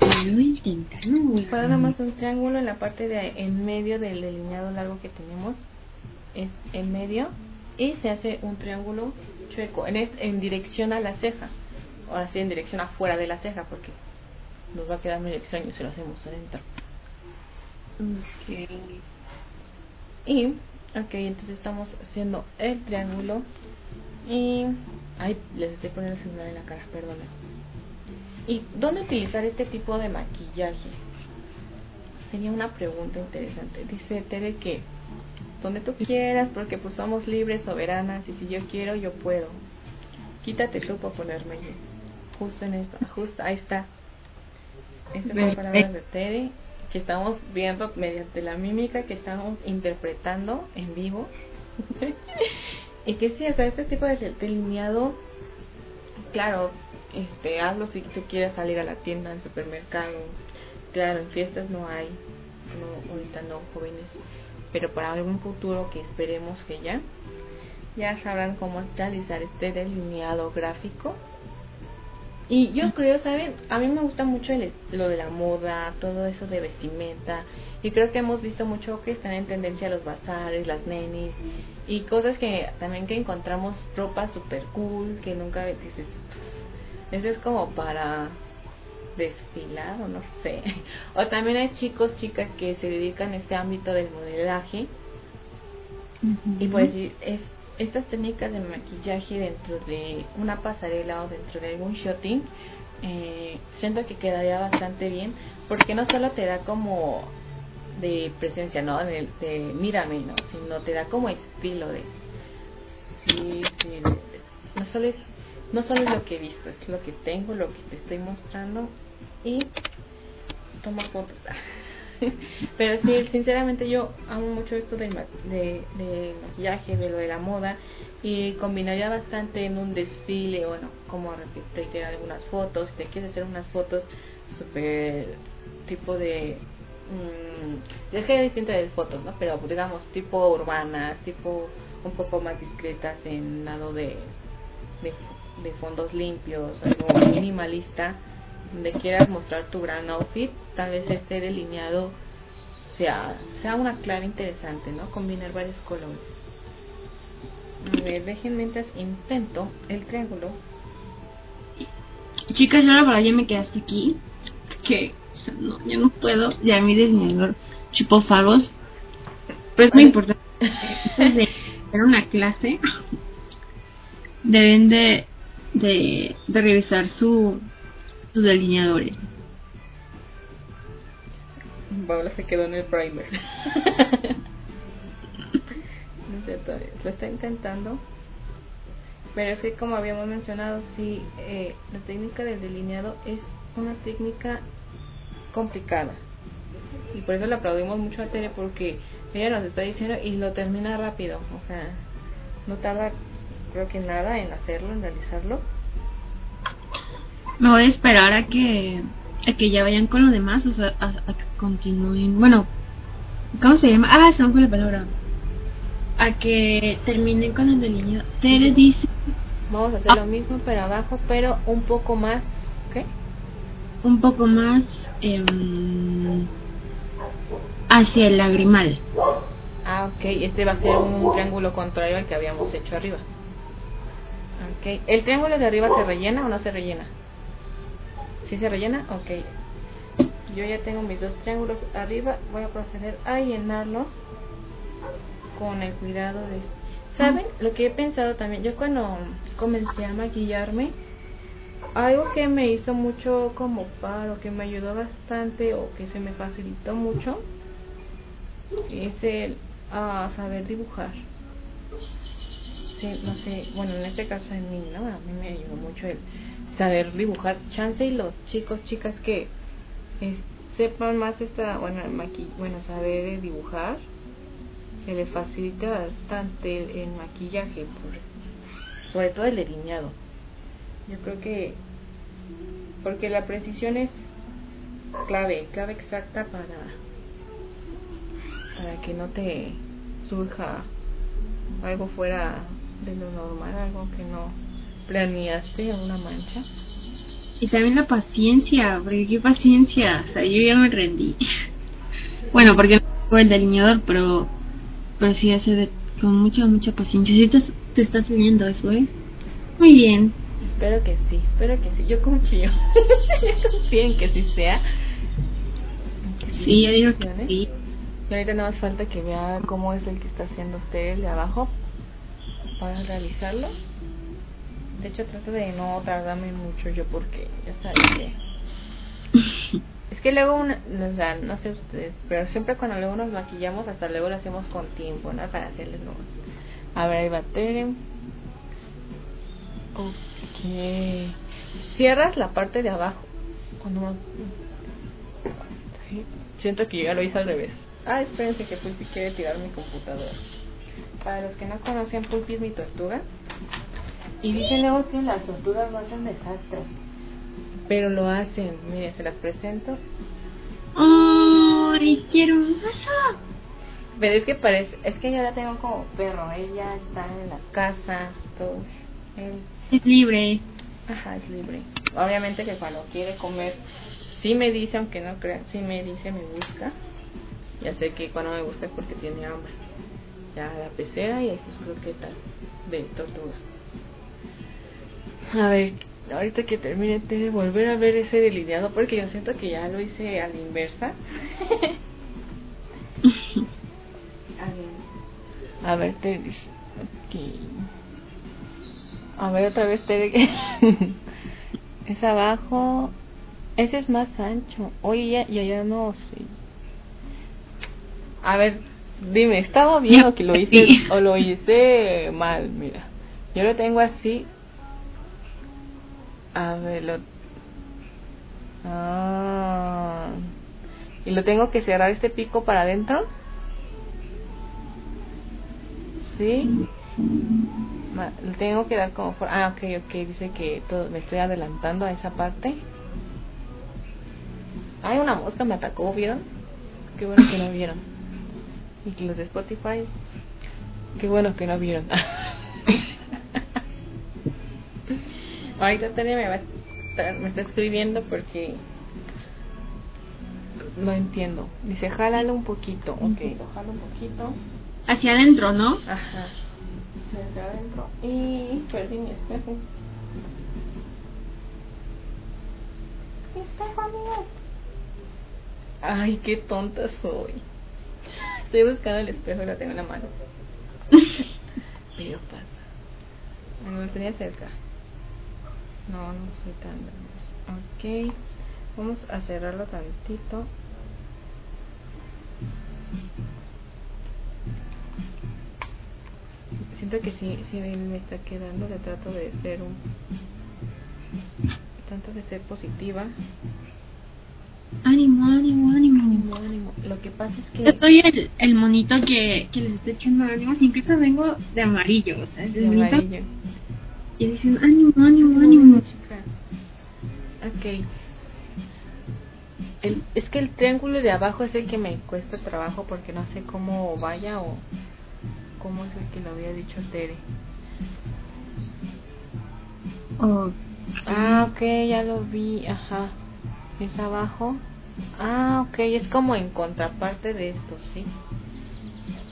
lo nada más un triángulo en la parte de en medio del delineado largo que tenemos. Es en medio. Y se hace un triángulo chueco en, en dirección a la ceja. Ahora sí, en dirección afuera de la ceja, porque nos va a quedar muy extraño si lo hacemos adentro. Y, ok, entonces estamos haciendo el triángulo. Y. Ay, les estoy poniendo el celular en la cara, perdonen. ¿Y dónde utilizar este tipo de maquillaje? Sería una pregunta interesante. Dice Tere que donde tú quieras, porque pues somos libres, soberanas, y si yo quiero, yo puedo. Quítate tú para ponerme yo. Justo en esto, justo, ahí está. Estas son palabras de Tere que estamos viendo mediante la mímica que estamos interpretando en vivo. *laughs* y que sí, o sea, este tipo de delineado, claro, este, hazlo si tú quieres salir a la tienda, al supermercado. Claro, en fiestas no hay, no, ahorita no, jóvenes, pero para algún futuro que esperemos que ya, ya sabrán cómo realizar este delineado gráfico. Y yo creo, ¿saben? A mí me gusta mucho el, lo de la moda, todo eso de vestimenta. Y creo que hemos visto mucho que están en tendencia los bazares, las nenis. Y cosas que también que encontramos ropa super cool, que nunca dices. Eso es como para desfilar o no sé. *laughs* O también hay chicos, chicas que se dedican a este ámbito del modelaje. Y pues es, estas técnicas de maquillaje dentro de una pasarela o dentro de algún shooting, eh, siento que quedaría bastante bien porque no solo te da como de presencia, ¿no? De, de mírame, ¿no? Sino te da como estilo de... Sí, sí, de- no solo es no solo es lo que he visto, es lo que tengo, lo que te estoy mostrando y toma fotos. *laughs* *laughs* Pero sí, sinceramente yo amo mucho esto de, ma- de, de maquillaje, de lo de la moda y combinaría bastante en un desfile, bueno, como reiterar algunas fotos, si te quieres hacer unas fotos súper tipo de... mm, es que hay distintas de fotos, ¿no? Pero digamos tipo urbanas, tipo un poco más discretas en lado de, de fondos limpios, algo minimalista, donde quieras mostrar tu gran outfit, tal vez esté delineado sea, sea una clave interesante, ¿no? Combinar varios colores. A ver, dejen mientras intento el triángulo. Chicas, yo la verdad ya me quedé hasta aquí. Que o sea, no, ya no puedo. Ya mi delineador chupofagos. Pero es muy importante. Hacer una clase, *laughs* deben de, de, de revisar su, sus delineadores. Paula se quedó en el primer. *laughs* lo está intentando. Pero es que como habíamos mencionado, sí, eh, la técnica del delineado es una técnica complicada. Y por eso le aplaudimos mucho a Tere porque ella nos está diciendo y lo termina rápido. O sea, no tarda creo que nada en hacerlo, en realizarlo. Me voy a esperar a que, a que ya vayan con lo demás, o sea, a, a que continúen. Bueno, ¿cómo se llama? Ah, se me fue la palabra. A que terminen con el delineado. Tere dice Vamos a hacer lo mismo pero abajo, pero un poco más, ¿qué? un poco más. em, hacia el lagrimal. Ah, ok. Este va a ser un triángulo contrario al que habíamos hecho arriba. Ok. ¿El triángulo de arriba se rellena o no se rellena? ¿Sí se rellena? Ok. Yo ya tengo mis dos triángulos arriba. Voy a proceder a llenarlos con el cuidado de... ¿Saben? Lo que he pensado también, yo cuando comencé a maquillarme, algo que me hizo mucho como paro, que me ayudó bastante o que se me facilitó mucho, es el a saber dibujar. Sí, no sé, bueno, en este caso en mí, ¿no? A mí me ayudó mucho el saber dibujar. Chance y los chicos, chicas que eh, sepan más esta, bueno, maqui bueno, saber dibujar, se les facilita bastante el, maquillaje, sobre todo el delineado. Yo creo que, porque la precisión es clave, clave exacta para para que no te surja algo fuera de lo normal, algo que no planeaste, una mancha. Y también la paciencia, porque qué paciencia, o sea, yo ya me rendí. *laughs* bueno, porque no tengo el delineador, pero, pero sí hace de, con mucha, mucha paciencia. Si te, te está saliendo eso, ¿eh? Muy bien. Espero que sí, espero que sí, yo confío. *laughs* yo confío en que sí sea. sí, yo digo que sí. Y ahorita nada más falta que vea cómo es el que está haciendo usted el de abajo para realizarlo. De hecho, trato de no tardarme mucho yo porque ya sabes que... *laughs* es que luego, una, o sea, no sé ustedes, pero siempre cuando luego nos maquillamos, hasta luego lo hacemos con tiempo, ¿no? Para hacerles no. A ver, ahí va Tere. Ok. Cierras la parte de abajo. Cuando... Siento que yo ya lo hice al revés. Ah, espérense que Pulpi quiere tirar mi computadora. Para los que no conocen, Pulpi es mi tortuga. Y dicen luego que las tortugas no hacen desastre. Pero lo hacen. Miren, se las presento. ¡Ay, quiero eso! Pero es que parece, es que yo la tengo como perro. Ella está en la casa, todo. Es libre. Ajá, es libre. Obviamente que cuando quiere comer, sí me dice, aunque no crea, sí me dice, me busca. Ya sé que cuando me gusta es porque tiene hambre. Ya la pecera y sus croquetas de tortugas. A ver, ahorita que termine de volver a ver ese delineado porque yo siento que ya lo hice a la inversa. *laughs* a ver, te. A ver otra vez te *laughs* es abajo. Ese es más ancho. Oye, ya, ya, ya no sé. A ver, dime, ¿estaba bien o que lo hice *laughs* o lo hice mal? Mira, yo lo tengo así. A ver, lo. Ah. Y lo tengo que cerrar este pico para adentro. Sí. Lo tengo que dar como. Ah, ok, ok. Dice que todo, me estoy adelantando a esa parte. Ay, una mosca me atacó, ¿vieron? Qué bueno que no vieron y los de Spotify, qué bueno que no vieron. *laughs* Ahorita Tania me, va me está escribiendo porque no entiendo. Dice, jálalo un poquito. Ok, lo jalo un poquito. Hacia adentro, ¿no? Ajá. Hacia adentro. Y perdí mi espejo. espejo, amigo. Ay, qué tonta soy. Estoy buscando el espejo y lo tengo en la mano. *laughs* Pero pasa. Me lo tenía cerca. No, no soy tan grande. Ok. Vamos a cerrarlo tantito. Siento que sí, sí me está quedando. Le trato de ser un. Tanto de ser positiva. Ánimo, ánimo, ánimo. ánimo, Lo que pasa es que. Yo soy el, el monito que, que les está echando ánimo. Incluso vengo de amarillo, o sea, el de. Amarillo. Y dicen ánimo, ánimo, ánimo. Ok. El, es que el triángulo de abajo es el que me cuesta trabajo porque no sé cómo vaya o cómo es el que lo había dicho Tere. Oh. Ah, ok, ya lo vi, ajá es abajo Ah, ok, es como en contraparte de esto, ¿sí?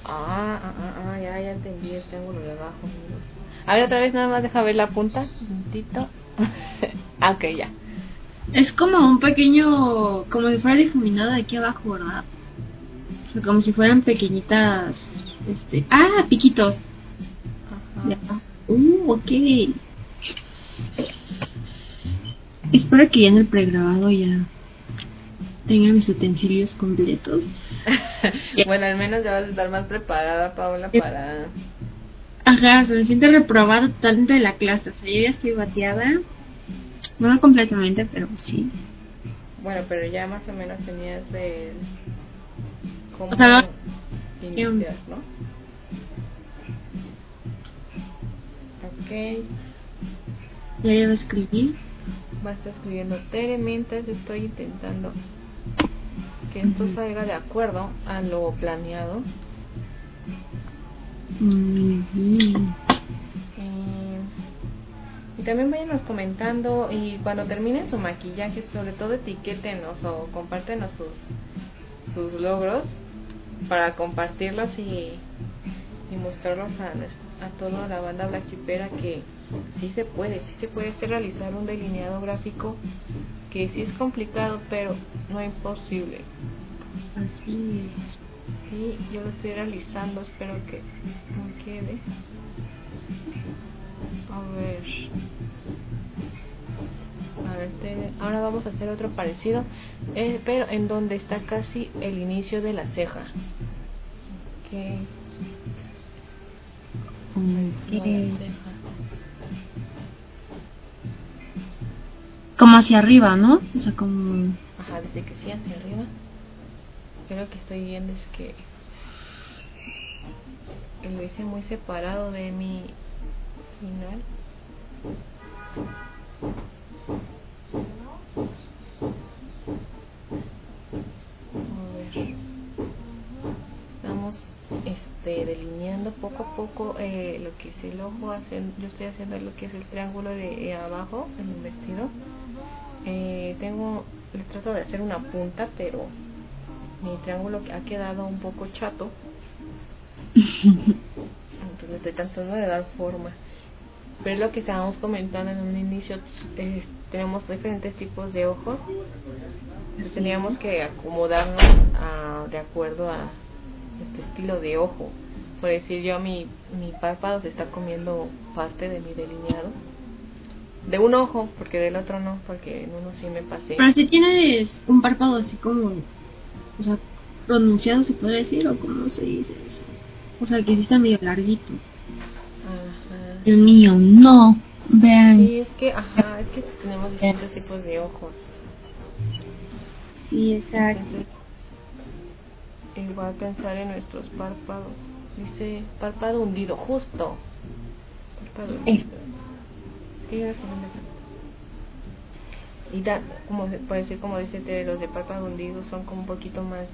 Ah, ah, ah, ah, ya, ya entendí el triángulo de abajo, amigos. A ver, otra vez nada más deja ver la punta, un puntito. ah, *laughs* ok, ya. Es como un pequeño, como si fuera difuminado de aquí abajo, ¿verdad? O sea, como si fueran pequeñitas, este, ah, piquitos. Ajá. Ya. Uh, ok. Espero que ya en el pregrabado ya tenga mis utensilios completos. *laughs* bueno, al menos ya vas a estar más preparada, Paola, para... Ajá, se me siento reprobada totalmente de la clase. O sea, yo ya estoy bateada. No completamente, pero sí. Bueno, pero ya más o menos tenías el... cómo O sea, iniciar, ¿no? Ok, Ya ya lo escribí. va a estar escribiendo Tere mientras estoy intentando que esto salga de acuerdo a lo planeado. Y también váyanos comentando y cuando terminen su maquillaje, sobre todo etiquétenos o compártenos sus, sus logros para compartirlos y, y mostrarlos a, a toda la banda Black Chipera que sí se puede, sí se puede hacer realizar un delineado gráfico que sí es complicado, pero no imposible. Así es. Sí, yo lo estoy realizando, espero que no quede. A ver. A ver, te- ahora vamos a hacer otro parecido, eh, pero en donde está casi el inicio de ceja. La ceja. Como hacia arriba, ¿no? O sea, como... Ajá, desde que sí hacia arriba. Yo lo que estoy viendo es que lo hice muy separado de mi final. A ver. Estamos este, delineando poco a poco eh, lo que es el ojo. hacen- yo estoy haciendo lo que es el triángulo de eh, abajo en el vestido. Eh, tengo, le trato de hacer una punta, pero mi triángulo ha quedado un poco chato. Entonces estoy tratando de dar forma. Pero es lo que estábamos comentando en un inicio, eh, tenemos diferentes tipos de ojos. Entonces, teníamos que acomodarnos a- de acuerdo a este estilo de ojo. Por decir yo, mi, mi párpado se está comiendo parte de mi delineado. De un ojo, porque del otro no, porque en uno sí me pasé. Pero si tienes un párpado así como... O sea, pronunciado se puede decir o cómo se dice eso. O sea, que sí está medio larguito. Ajá. El mío, no. Vean. Sí, es que, ajá, es que tenemos distintos tipos de ojos. Sí, exacto. Entonces, igual pensar en nuestros párpados. Dice párpado hundido, justo. Párpado hundido. Sí, era como un- Y da, como se puede decir, como dice Tere, los de párpado hundido son como un poquito más,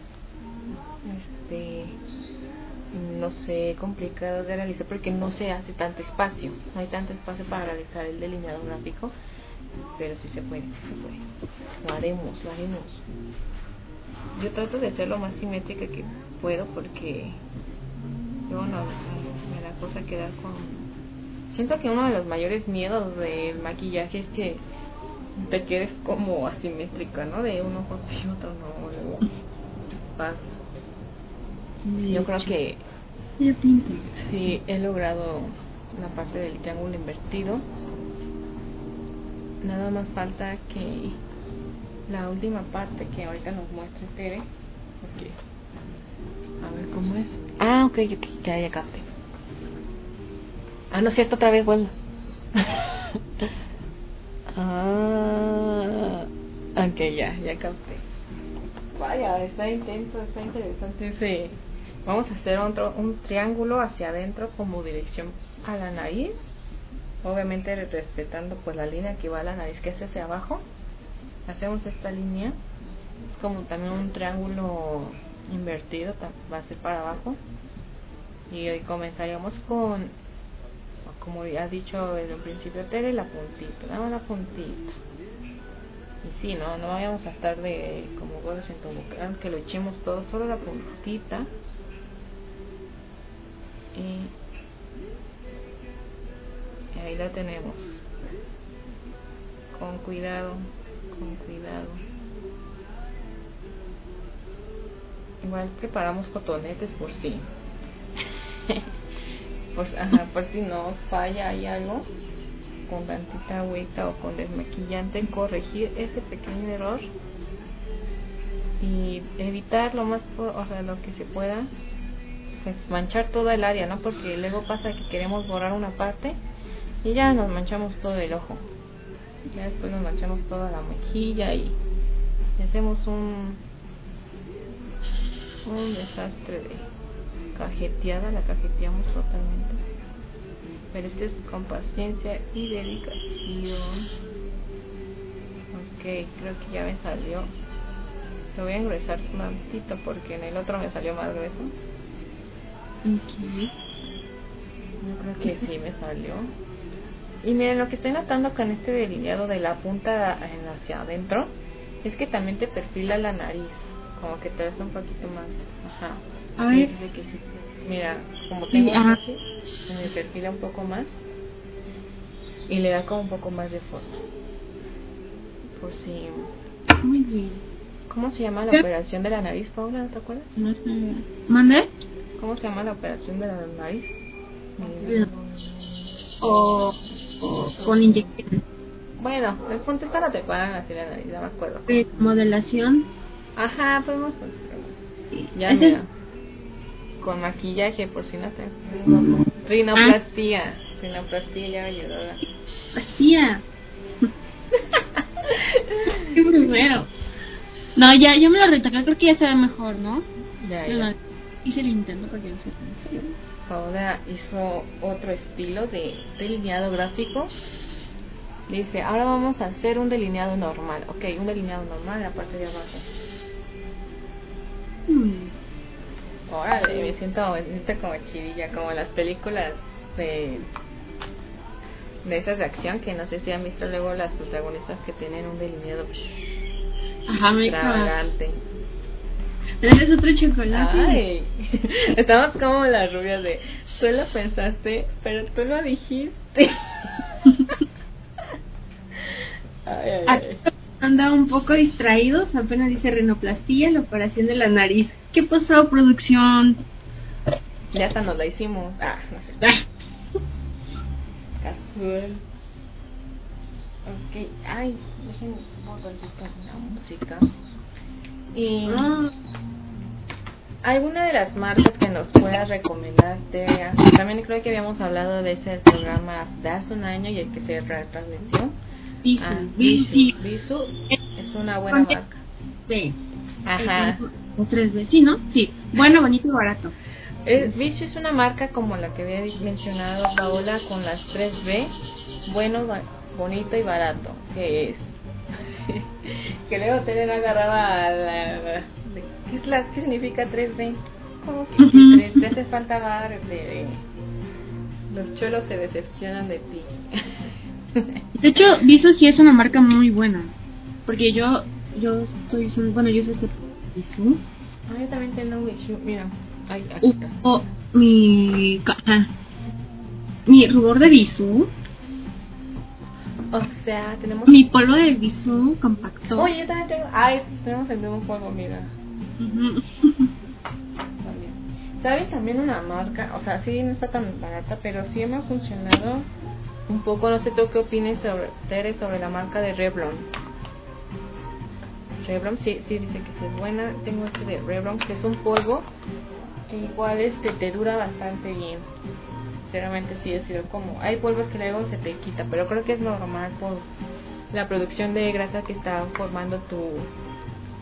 este, no sé, complicados de realizar porque no se hace tanto espacio. No hay tanto espacio para realizar el delineado gráfico, pero sí se puede, sí se puede. Lo haremos, lo haremos. Yo trato de ser lo más simétrica que puedo porque luego no, me da cosa quedar con... Siento que uno de los mayores miedos del maquillaje es que te quedes como asimétrica, ¿no? De un ojo sí y otro no, luego pasa. Yo creo que sí he logrado la parte del triángulo invertido. Nada más falta que la última parte que ahorita nos muestre Tere. A ver cómo es. Ah, ok, ok, ya, ya capté. Ah, no es cierto, otra vez vuelvo. *laughs* ah, ok, ya, ya capté. Vaya, está intenso, está interesante ese. Vamos a hacer otro, un triángulo hacia adentro como dirección a la nariz. Obviamente respetando pues la línea que va a la nariz que es hacia abajo. Hacemos esta línea. Es como también un triángulo invertido, va a ser para abajo. Y hoy comenzaríamos con, como ya ha dicho desde un principio Tere, la puntita. Dame la puntita. Y sí, no, no vayamos a estar de como gordos en tobogán, que lo echemos todo, solo la puntita. Y, y ahí la tenemos. Con cuidado, con cuidado. Igual preparamos cotonetes por si. *laughs* por, ajá, por si nos falla ahí algo. Con tantita agüita o con desmaquillante, corregir ese pequeño error. Y evitar lo más, o sea, lo que se pueda. Pues manchar toda el área, ¿no? Porque luego pasa que queremos borrar una parte y ya nos manchamos todo el ojo. Ya después nos manchamos toda la mejilla y, y hacemos un un desastre de cajeteada, la cajeteamos totalmente. Pero este es con paciencia y dedicación. Ok, creo que ya me salió. Lo voy a engrosar un tantito porque en el otro me salió más grueso. Ok. Yo creo que sí me salió. Y miren, lo que estoy notando con este delineado de la punta hacia adentro es que también te perfila la nariz, como que te hace un poquito más. Ajá. A ver. Que sí. Mira, como tengo así, se me perfila un poco más y le da como un poco más de forma. Por si. Muy bien. ¿Cómo se llama la ¿Qué? operación de la nariz, Paula? ¿No te acuerdas? No bien. ¿Mande? ¿Cómo se llama la operación de la nariz? O, o con inyección. Bueno, el punto es cuando te pagan así la nariz, ya me acuerdo. Modelación. Ajá, podemos Ya, Ese- mira. Con maquillaje, por si no te... Rinoplastía. Rinoplastía ya me ayudó. Hostia. *laughs* Qué primero. No, ya, yo me lo retoqué, creo que ya se ve mejor, ¿no? Ya, Pero ya. no, hice el intento para que no se. Paola hizo otro estilo de delineado gráfico. Dice, ahora vamos a hacer un delineado normal. Ok, un delineado normal en la parte de abajo. Hmm. Órale, me siento, me siento como chivilla, como las películas de de esas de acción que no sé si han visto luego las protagonistas que tienen un delineado Ajá, me extra. extravagante. ¿Eres otro chocolate? Ay, *laughs* estamos como las rubias de tú lo pensaste, pero tú lo dijiste. *laughs* *laughs* ay, ay, ay. Anda un poco distraídos, apenas dice renoplastía, la operación de la nariz. ¿Qué pasó, producción? Ya hasta nos la hicimos. Ah, no sé. Ah, *laughs* Casual. Ok, ay, déjenme un tantito la música. Y ah, alguna de las marcas que nos puedas recomendar, Tea? También creo que habíamos hablado de ese programa de hace un año y el que se retransmitió. Visu, Ah, Visu. Visu es una buena marca. B. Ajá. O 3B, sí, ¿no? Sí. Bueno, bonito y barato. Es, Vichy es una marca como la que había mencionado Paola con las 3B, bueno, ba- bonito y barato, que es. *laughs* que luego tener agarraba a la... de- ¿Qué, es la, ¿Qué significa 3B? ¿Cómo que Ujú. si 3 te hace falta bar de... Los cholos se decepcionan de ti. *laughs* De hecho, Visu sí es una marca muy buena. Porque yo, yo estoy usando, bueno, yo uso este Visu. Ah, yo también tengo un Vichy, mira. Ay, aquí está. Uso mi, mi rubor de Visu, O sea, tenemos... mi polvo de Visu compacto. Oye, yo también tengo... Ay, tenemos el mismo juego, mira. También. ¿Sabes también una marca? O sea, sí no está tan barata, pero sí me ha funcionado un poco. No sé tú qué opines sobre, Tere, sobre la marca de Revlon. Revlon sí, sí dice que sí es buena. Tengo este de Revlon, que es un polvo igual este te dura bastante bien. Sinceramente sí es sido como... Hay polvos que luego se te quita, pero creo que es normal por la producción de grasa que está formando tu,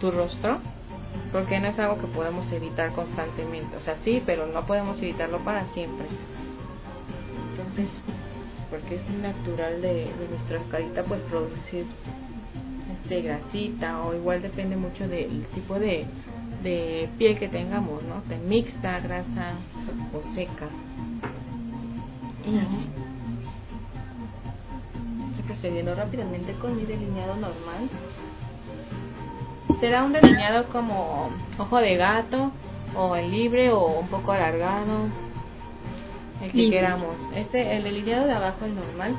tu rostro porque no es algo que podemos evitar constantemente. O sea, sí, pero no podemos evitarlo para siempre. Entonces, porque es natural de, de nuestra carita, pues producir este grasita o igual depende mucho del tipo de, de piel que tengamos, ¿no? De mixta, grasa o seca. Y estoy procediendo rápidamente con mi delineado normal. será un delineado como ojo de gato o el libre o un poco alargado, el que queramos. Este, el delineado de abajo, el normal,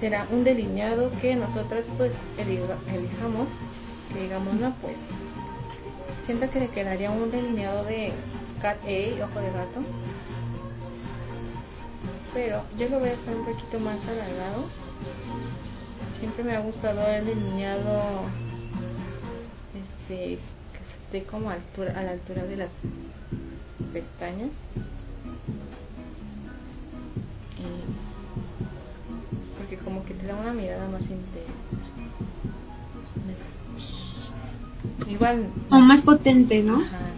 será un delineado que nosotros pues elijamos, que digamos no pues siento que le quedaría un delineado de cat A, ojo de gato, pero yo lo voy a hacer un poquito más alargado. Siempre me ha gustado el delineado este que esté como a, altura, a la altura de las pestañas. Que te da una mirada más intensa. Igual. O más potente, ¿no? Ajá.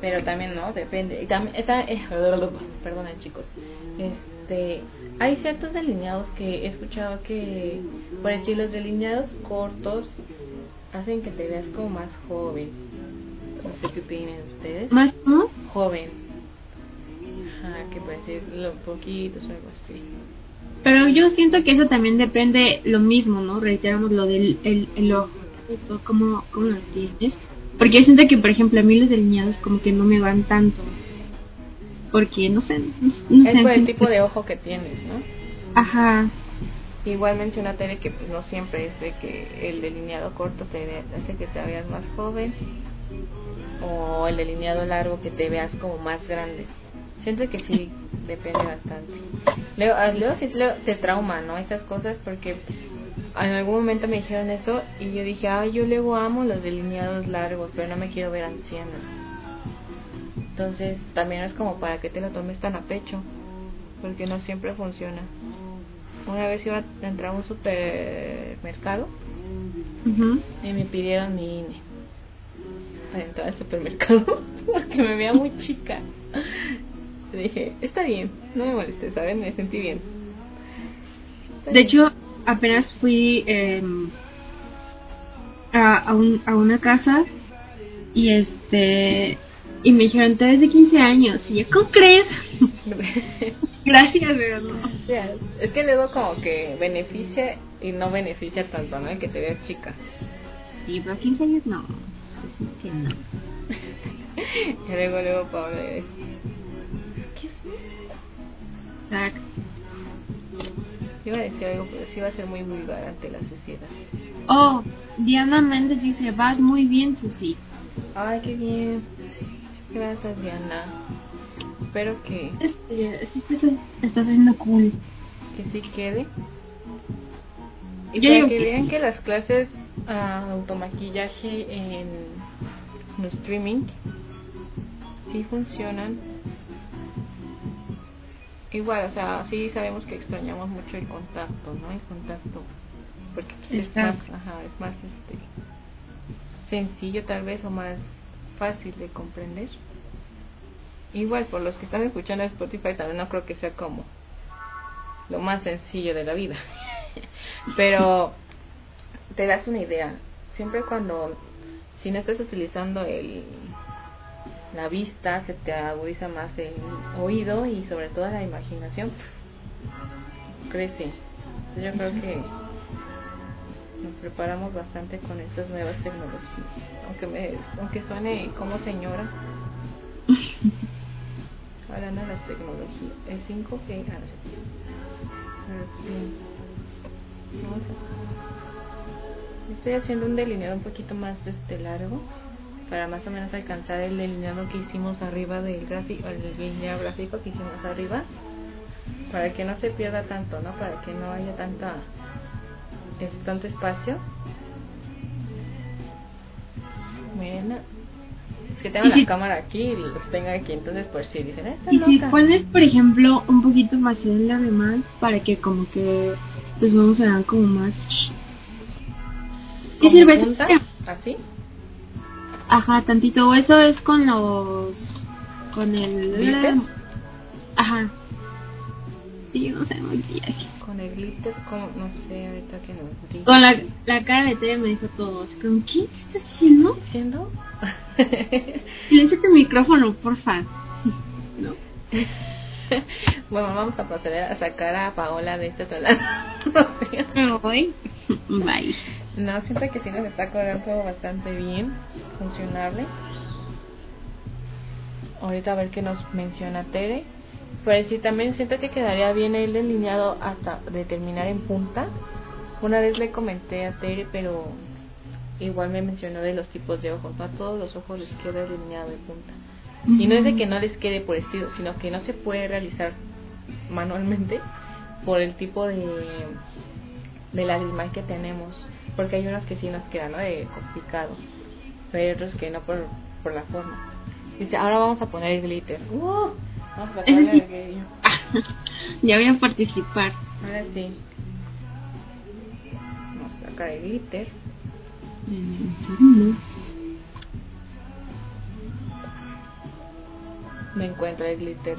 Pero también no, depende. Y también está, eh, *laughs* perdonen chicos. Este, hay ciertos delineados que he escuchado que, por decir, los delineados cortos hacen que te veas como más joven. No sé qué opinan ustedes. Más, ¿no? Joven. Que por decir lo poquitos o algo así. Pero yo siento que eso también depende lo mismo, ¿no? Reiteramos lo del el, el ojo, cómo, cómo lo tienes. Porque yo siento que, por ejemplo, a mí los delineados como que no me van tanto. Porque, no sé, no, no Es sé, por el tipo de ojo que tienes, ¿no? Ajá, Igual menciona Tere que pues no siempre es de que el delineado corto te hace que te veas más joven o el delineado largo que te veas como más grande. Siento que sí depende bastante. Luego, ah, luego sí luego te trauma, ¿no? Esas cosas porque en algún momento me dijeron eso y yo dije, ay, yo luego amo los delineados largos, pero no me quiero ver anciana. Entonces también es como para que te lo tomes tan a pecho, porque no siempre funciona. Una vez iba a entrar a un supermercado y me pidieron mi INE para entrar al supermercado *laughs* porque me veía muy chica. *laughs* Dije, está bien, no me molestes, ¿saben? Me sentí bien. Está De bien. hecho, apenas fui eh, a, a, un, a una casa y este y me dijeron, te ves de 15 años. Y yo, ¿cómo crees? *laughs* Gracias, pero no. Es que luego como que beneficia y no beneficia tanto, ¿no? El que te veas chica. Sí, pero 15 años no. Sí, que no. *laughs* Y luego, luego Paola es, Exacto. iba a decir algo, pero sí iba a ser muy vulgar ante la sociedad. Oh, Diana Méndez dice, vas muy bien, Susi. Ay, qué bien. Muchas gracias, Diana. Espero que, Este, sí, sí, sí, estás haciendo cool. que sí quede. Y Yo para que que vean sí. que las clases ah, automaquillaje en, en streaming sí funcionan. Igual, o sea, sí sabemos que extrañamos mucho el contacto, ¿no? El contacto. Porque pues, es más, ajá, es más este, sencillo tal vez o más fácil de comprender. Igual, por los que están escuchando Spotify también no creo que sea como lo más sencillo de la vida. *laughs* Pero te das una idea. Siempre cuando, si no estás utilizando el la vista, se te agudiza más el oído y sobre todo la imaginación crece. Entonces yo creo que nos preparamos bastante con estas nuevas tecnologías. Aunque me, aunque suene como señora. *laughs* Hablando de las tecnologías. El 5G. Ah, no sé. Estoy haciendo un delineado un poquito más este largo para más o menos alcanzar el delineado que hicimos arriba del gráfico, el delineado gráfico que hicimos arriba, para que no se pierda tanto, ¿no? Para que no haya tanta es tanto espacio. Miren, es que tengo la si- cámara aquí y los tengo aquí, entonces por si dicen, "Eh, está Y si loca". pones, por ejemplo, un poquito más en la demás para que como que tus ojos se vean como más... ¿Qué ¿Como sirve? ¿Así? Ajá, tantito. O eso es con los... Con el... ¿Glitter? Ajá. Sí, yo no sé maquillaje. Con el glitter, como, no sé, ahorita que diga. Con la, la cara de Tere me dijo todo. Así como, ¿qué estás haciendo? ¿Haciendo? *laughs* Silencio tu micrófono, porfa. *laughs* ¿No? *laughs* bueno, vamos a proceder a sacar a Paola de este. Me voy. Bye. No, siento que sí nos está quedando bastante bien, funcionable. Ahorita a ver qué nos menciona Tere. Pero sí, también siento que quedaría bien el delineado hasta de terminar en punta. Una vez le comenté a Tere, pero igual me mencionó de los tipos de ojos. No a todos los ojos les queda delineado de punta. Y no es de que no les quede por estilo, sino que no se puede realizar manualmente por el tipo de, de lagrimal que tenemos. Porque hay unos que sí nos quedan, ¿no? De complicado. Pero hay otros que no por, por la forma. Dice, ahora vamos a poner el glitter. ¡Uh! Vamos a sí. el glitter. Ya voy a participar. Ahora sí. Vamos a sacar el glitter. Me encuentra el glitter.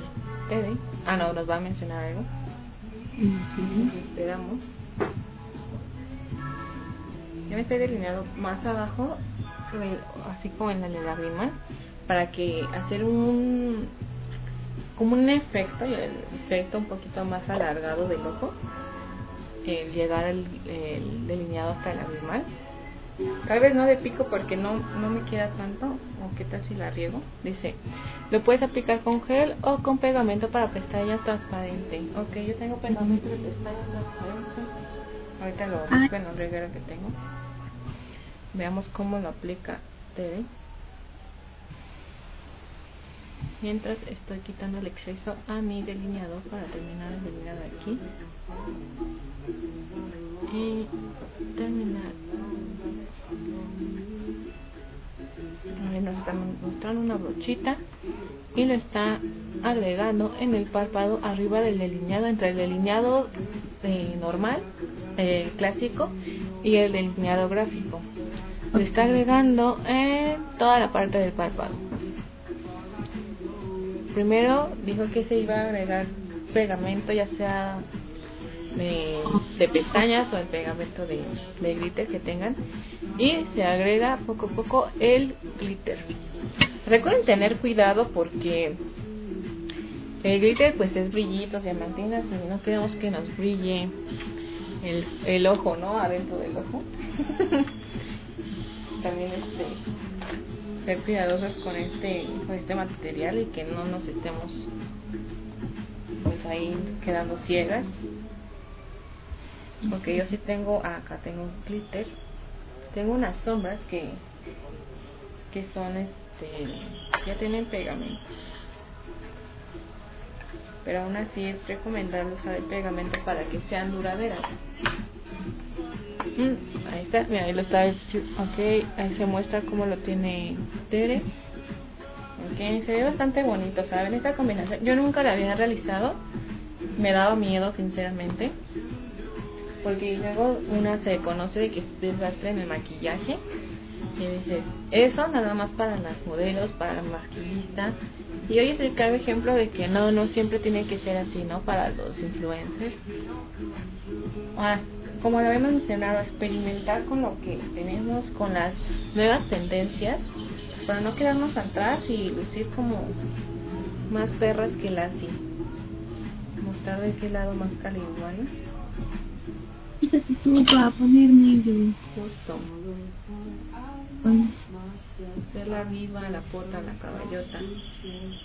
Ah, no, nos va a mencionar algo. Esperamos. Ya me estoy delineando más abajo, eh, así como en la de la rima, para que hacer un como un efecto, el efecto un poquito más alargado del ojo, el llegar el, el delineado hasta el lagrimal. Tal vez no de pico porque no, no me queda tanto, o qué tal si la riego. Dice, lo puedes aplicar con gel o con pegamento para pestañas transparente. Ok, yo tengo pegamento de pestañas transparente. Ahorita lo Ah. busco en el reguero que tengo. Veamos cómo lo aplica Tere. Mientras estoy quitando el exceso a mi delineador para terminar el delineado aquí. Y terminar. Ahí nos está mostrando una brochita y lo está agregando en el párpado arriba del delineado, entre el delineado eh, normal, eh, clásico, y el delineado gráfico. Lo está agregando en toda la parte del párpado. Primero dijo que se iba a agregar pegamento, ya sea de, pestañas o el pegamento de, de glitter que tengan. Y se agrega poco a poco el glitter. Recuerden tener cuidado porque el glitter pues es brillitos diamantinas y no queremos que nos brille el, el ojo no adentro del ojo. *laughs* También este ser cuidadosos con este con este material y que no nos estemos pues ahí quedando ciegas porque yo sí tengo acá tengo un glitter. Tengo unas sombras que que son este ya tienen pegamento. Pero aún así es recomendable usar el pegamento para que sean duraderas. Mm, ahí está mira ahí lo está ok ahí se muestra cómo lo tiene Tere. Ok se ve bastante bonito saben esta combinación yo nunca la había realizado. Me daba miedo sinceramente porque luego una se conoce de que es desastre en el maquillaje y dices eso nada más para las modelos para la maquillista y hoy es el claro ejemplo de que no no siempre tiene que ser así no para los influencers. Ahora, como lo habíamos mencionado experimentar con lo que tenemos con las nuevas tendencias para no quedarnos atrás y lucir como más perras que las sí mostrar de qué lado más caligüey *laughs* Quítate tú para ponerme yo. justo Ay. ser la viva, la pota, la caballota.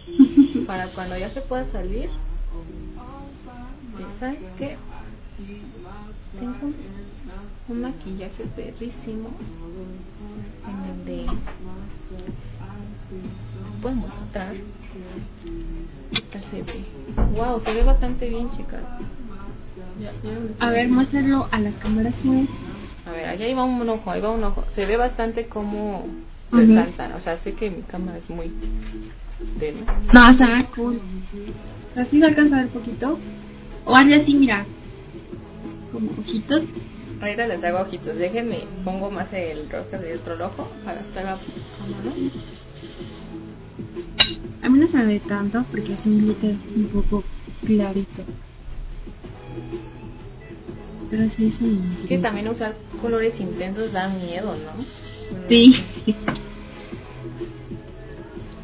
*laughs* Para cuando ya se pueda salir, ¿y ¿sabes qué? Tengo un, maquillaje perrísimo en donde puedo mostrar tal se ve. Wow, se ve bastante bien, chicas. A ver, muéstralo a la cámara, pues. a ver, allá iba un ojo, ahí va un ojo. Se ve bastante como Ujú. resaltan. O sea, sé que mi cámara es muy tenue. No, se ve cool. ¿Así se alcanza a ver poquito? O hazle así, mira. Como ojitos. Ahorita les hago ojitos. Déjenme, pongo más el rostro del otro ojo para estar a a mí no se ve tanto porque es un glitter un poco clarito. Pero sí es un Que también usar colores intensos da miedo, ¿no? Sí.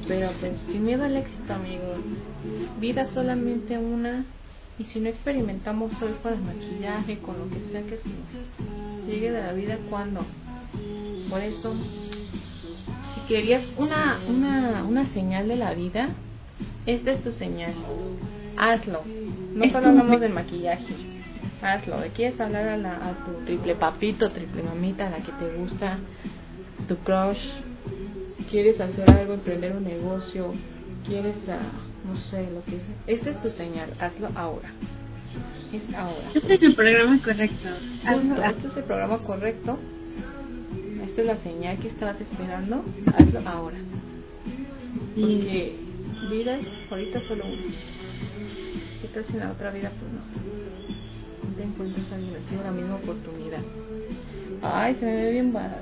Pero pues sin miedo al éxito, amigos. Vida solamente una. Y si no experimentamos hoy con el maquillaje, con lo que sea que Llegue de la vida cuando. Por eso, si querías una, una, una señal de la vida, esta es tu señal. Hazlo. No solo hablamos del maquillaje. Hazlo. ¿Le quieres hablar a, la, a tu triple papito, triple mamita, a la que te gusta, tu crush? ¿Quieres hacer algo, emprender un negocio? ¿Quieres, ah, no sé, lo que Esta es tu señal. Hazlo ahora. Es ahora. Este es el programa correcto. Hazlo. este es el programa correcto. Esta es la señal que estabas esperando. Hazlo ahora. Porque vida es ahorita solo una. ¿Qué tal si en la otra vida pues no? No te encuentras alguien así, la misma oportunidad. Ay, se me ve bien padre.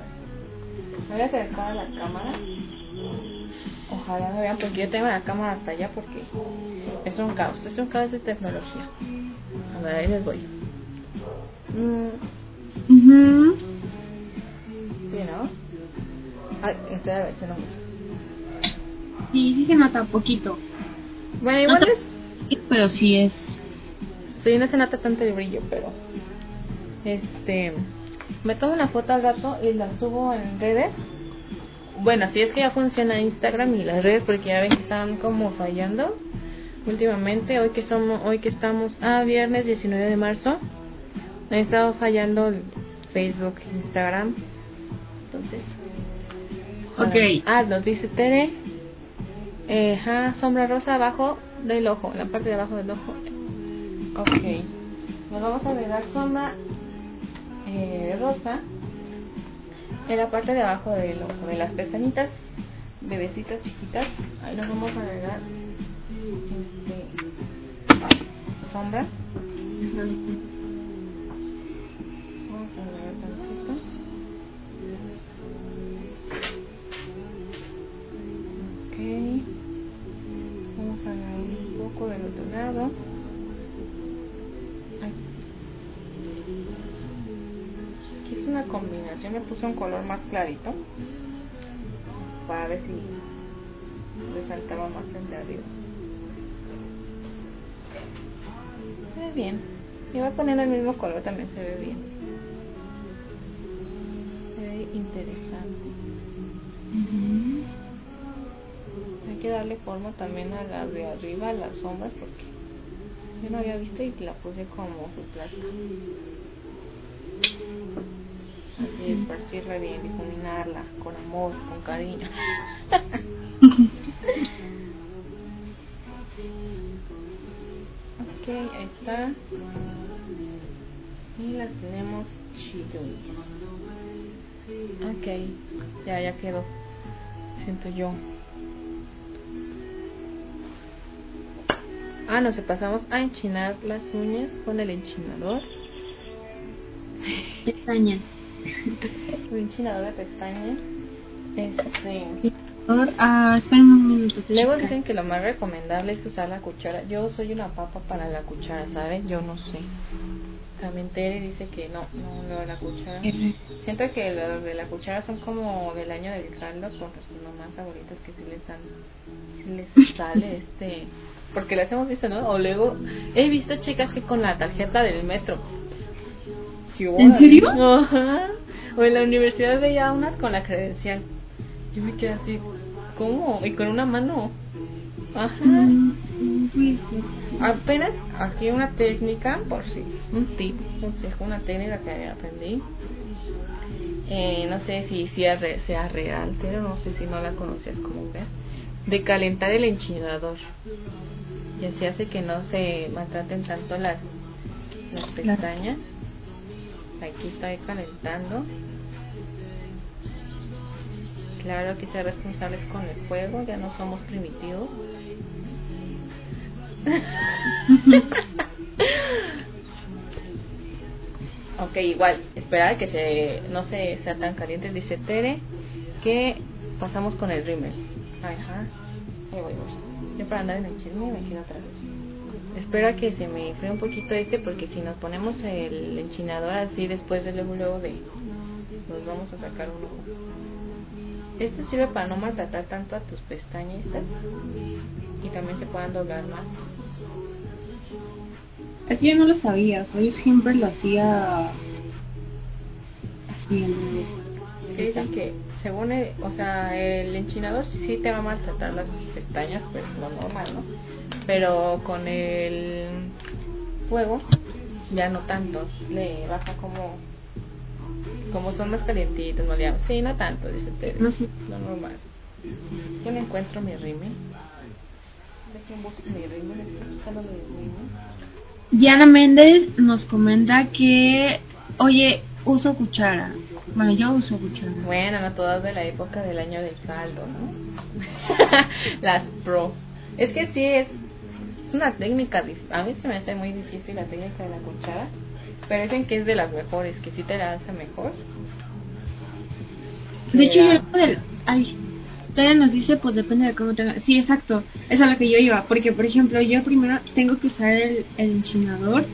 Me voy a acercar a la cámara. Ojalá me vean porque yo tengo la cámara hasta allá porque es un caos, es un caos de tecnología. A ver, ahí les voy. Mm. Sí, ¿no? Ay, este a ver, se nombra. Sí, sí se nota poquito. Bueno, igual No te- Pero sí es. Sí, no se nota tanto el brillo, pero. Este. Me tomo una foto al rato y la subo en redes. Bueno, si es que ya funciona Instagram y las redes, porque ya ven que están como fallando últimamente. Hoy que somos, hoy que estamos a viernes 19 de marzo, ha estado fallando el Facebook, Instagram. Entonces. Ok. Ah, nos dice Tere. Eh, sombra rosa abajo del ojo, la parte de abajo del ojo. Ok. Nos vamos a agregar sombra eh, rosa en la parte de abajo del ojo, de las pestañitas, bebecitas chiquitas. Ahí nos vamos a agregar este, sombra. Lado. Aquí es una combinación, le puse un color más clarito. Para ver si resaltaba más el de arriba. Se ve bien. Y voy a poner el mismo color, también se ve bien. Se ve interesante. Hay que darle forma también a las de arriba, a las sombras, porque yo no había visto y la puse como su plata. Así, esparcirla bien, difuminarla con amor, con cariño. *laughs* ok, ahí está. Y la tenemos chidos. Ok, ya, ya quedó. Siento yo. Ah, nos pasamos a enchinar las uñas con el enchinador. Pestañas. *laughs* Un enchinador de pestañas. Este. Ah, esperen un minuto. Luego chica. dicen que lo más recomendable es usar la cuchara. Yo soy una papa para la cuchara, ¿saben? Yo no sé. También Tere dice que no, no, lo de la cuchara. Siento que los de la cuchara son como del año del caldo con sus mamás abuelitas que sí les dan, sí les sale este, porque las hemos visto, ¿no? O luego he visto chicas que con la tarjeta del metro. ¿Qué ¿En serio? Ajá. O en la universidad veía unas con la credencial. Yo me quedé así, ¿cómo? Y con una mano. Ajá. mm, Apenas aquí una técnica, por si, un tip, un consejo, una técnica que aprendí. Eh, no sé si sea, re- sea real, pero no sé si no la conocías como ver. De calentar el enchinador. Y así hace que no se maltraten tanto las, las pestañas. Aquí estoy calentando. Claro que ser responsables con el fuego, ya no somos primitivos. *laughs* ok, igual, esperar que se, no se sea tan caliente, dice Tere, que pasamos con el rímel. Ajá, ahí voy, voy. Yo para andar en el chisme me quedo otra vez. Espera que se me enfríe un poquito este porque si nos ponemos el enchinador así después de luego, luego de nos vamos a sacar un ojo. Esto sirve para no maltratar tanto a tus pestañitas y también se puedan doblar más. Es que yo no lo sabía, yo siempre lo hacía el Que dicen que según el, o sea, el enchinador sí te va a maltratar las pestañas, pues lo normal, ¿no? Pero con el fuego ya no tanto, le baja como como son más calientitos, maleables. Sí, no tanto, dice Tere. No sé. Lo normal. Yo no encuentro mi rímel. Dejen busco mi rímel, estoy buscando mi rímel. Diana Méndez nos comenta que, oye, uso cuchara. Bueno, yo uso cuchara. Bueno, no todas de la época del año del caldo, ¿no? *laughs* Las pro. Es que sí, es, es una técnica, a mí se me hace muy difícil la técnica de la cuchara, pero dicen que es de las mejores, que sí te la hace mejor. De hecho, yo lo del... Ay, nos dice, pues depende de cómo tenga... Sí, exacto. Eso es a lo que yo iba. Porque, por ejemplo, yo primero tengo que usar el, el enchinador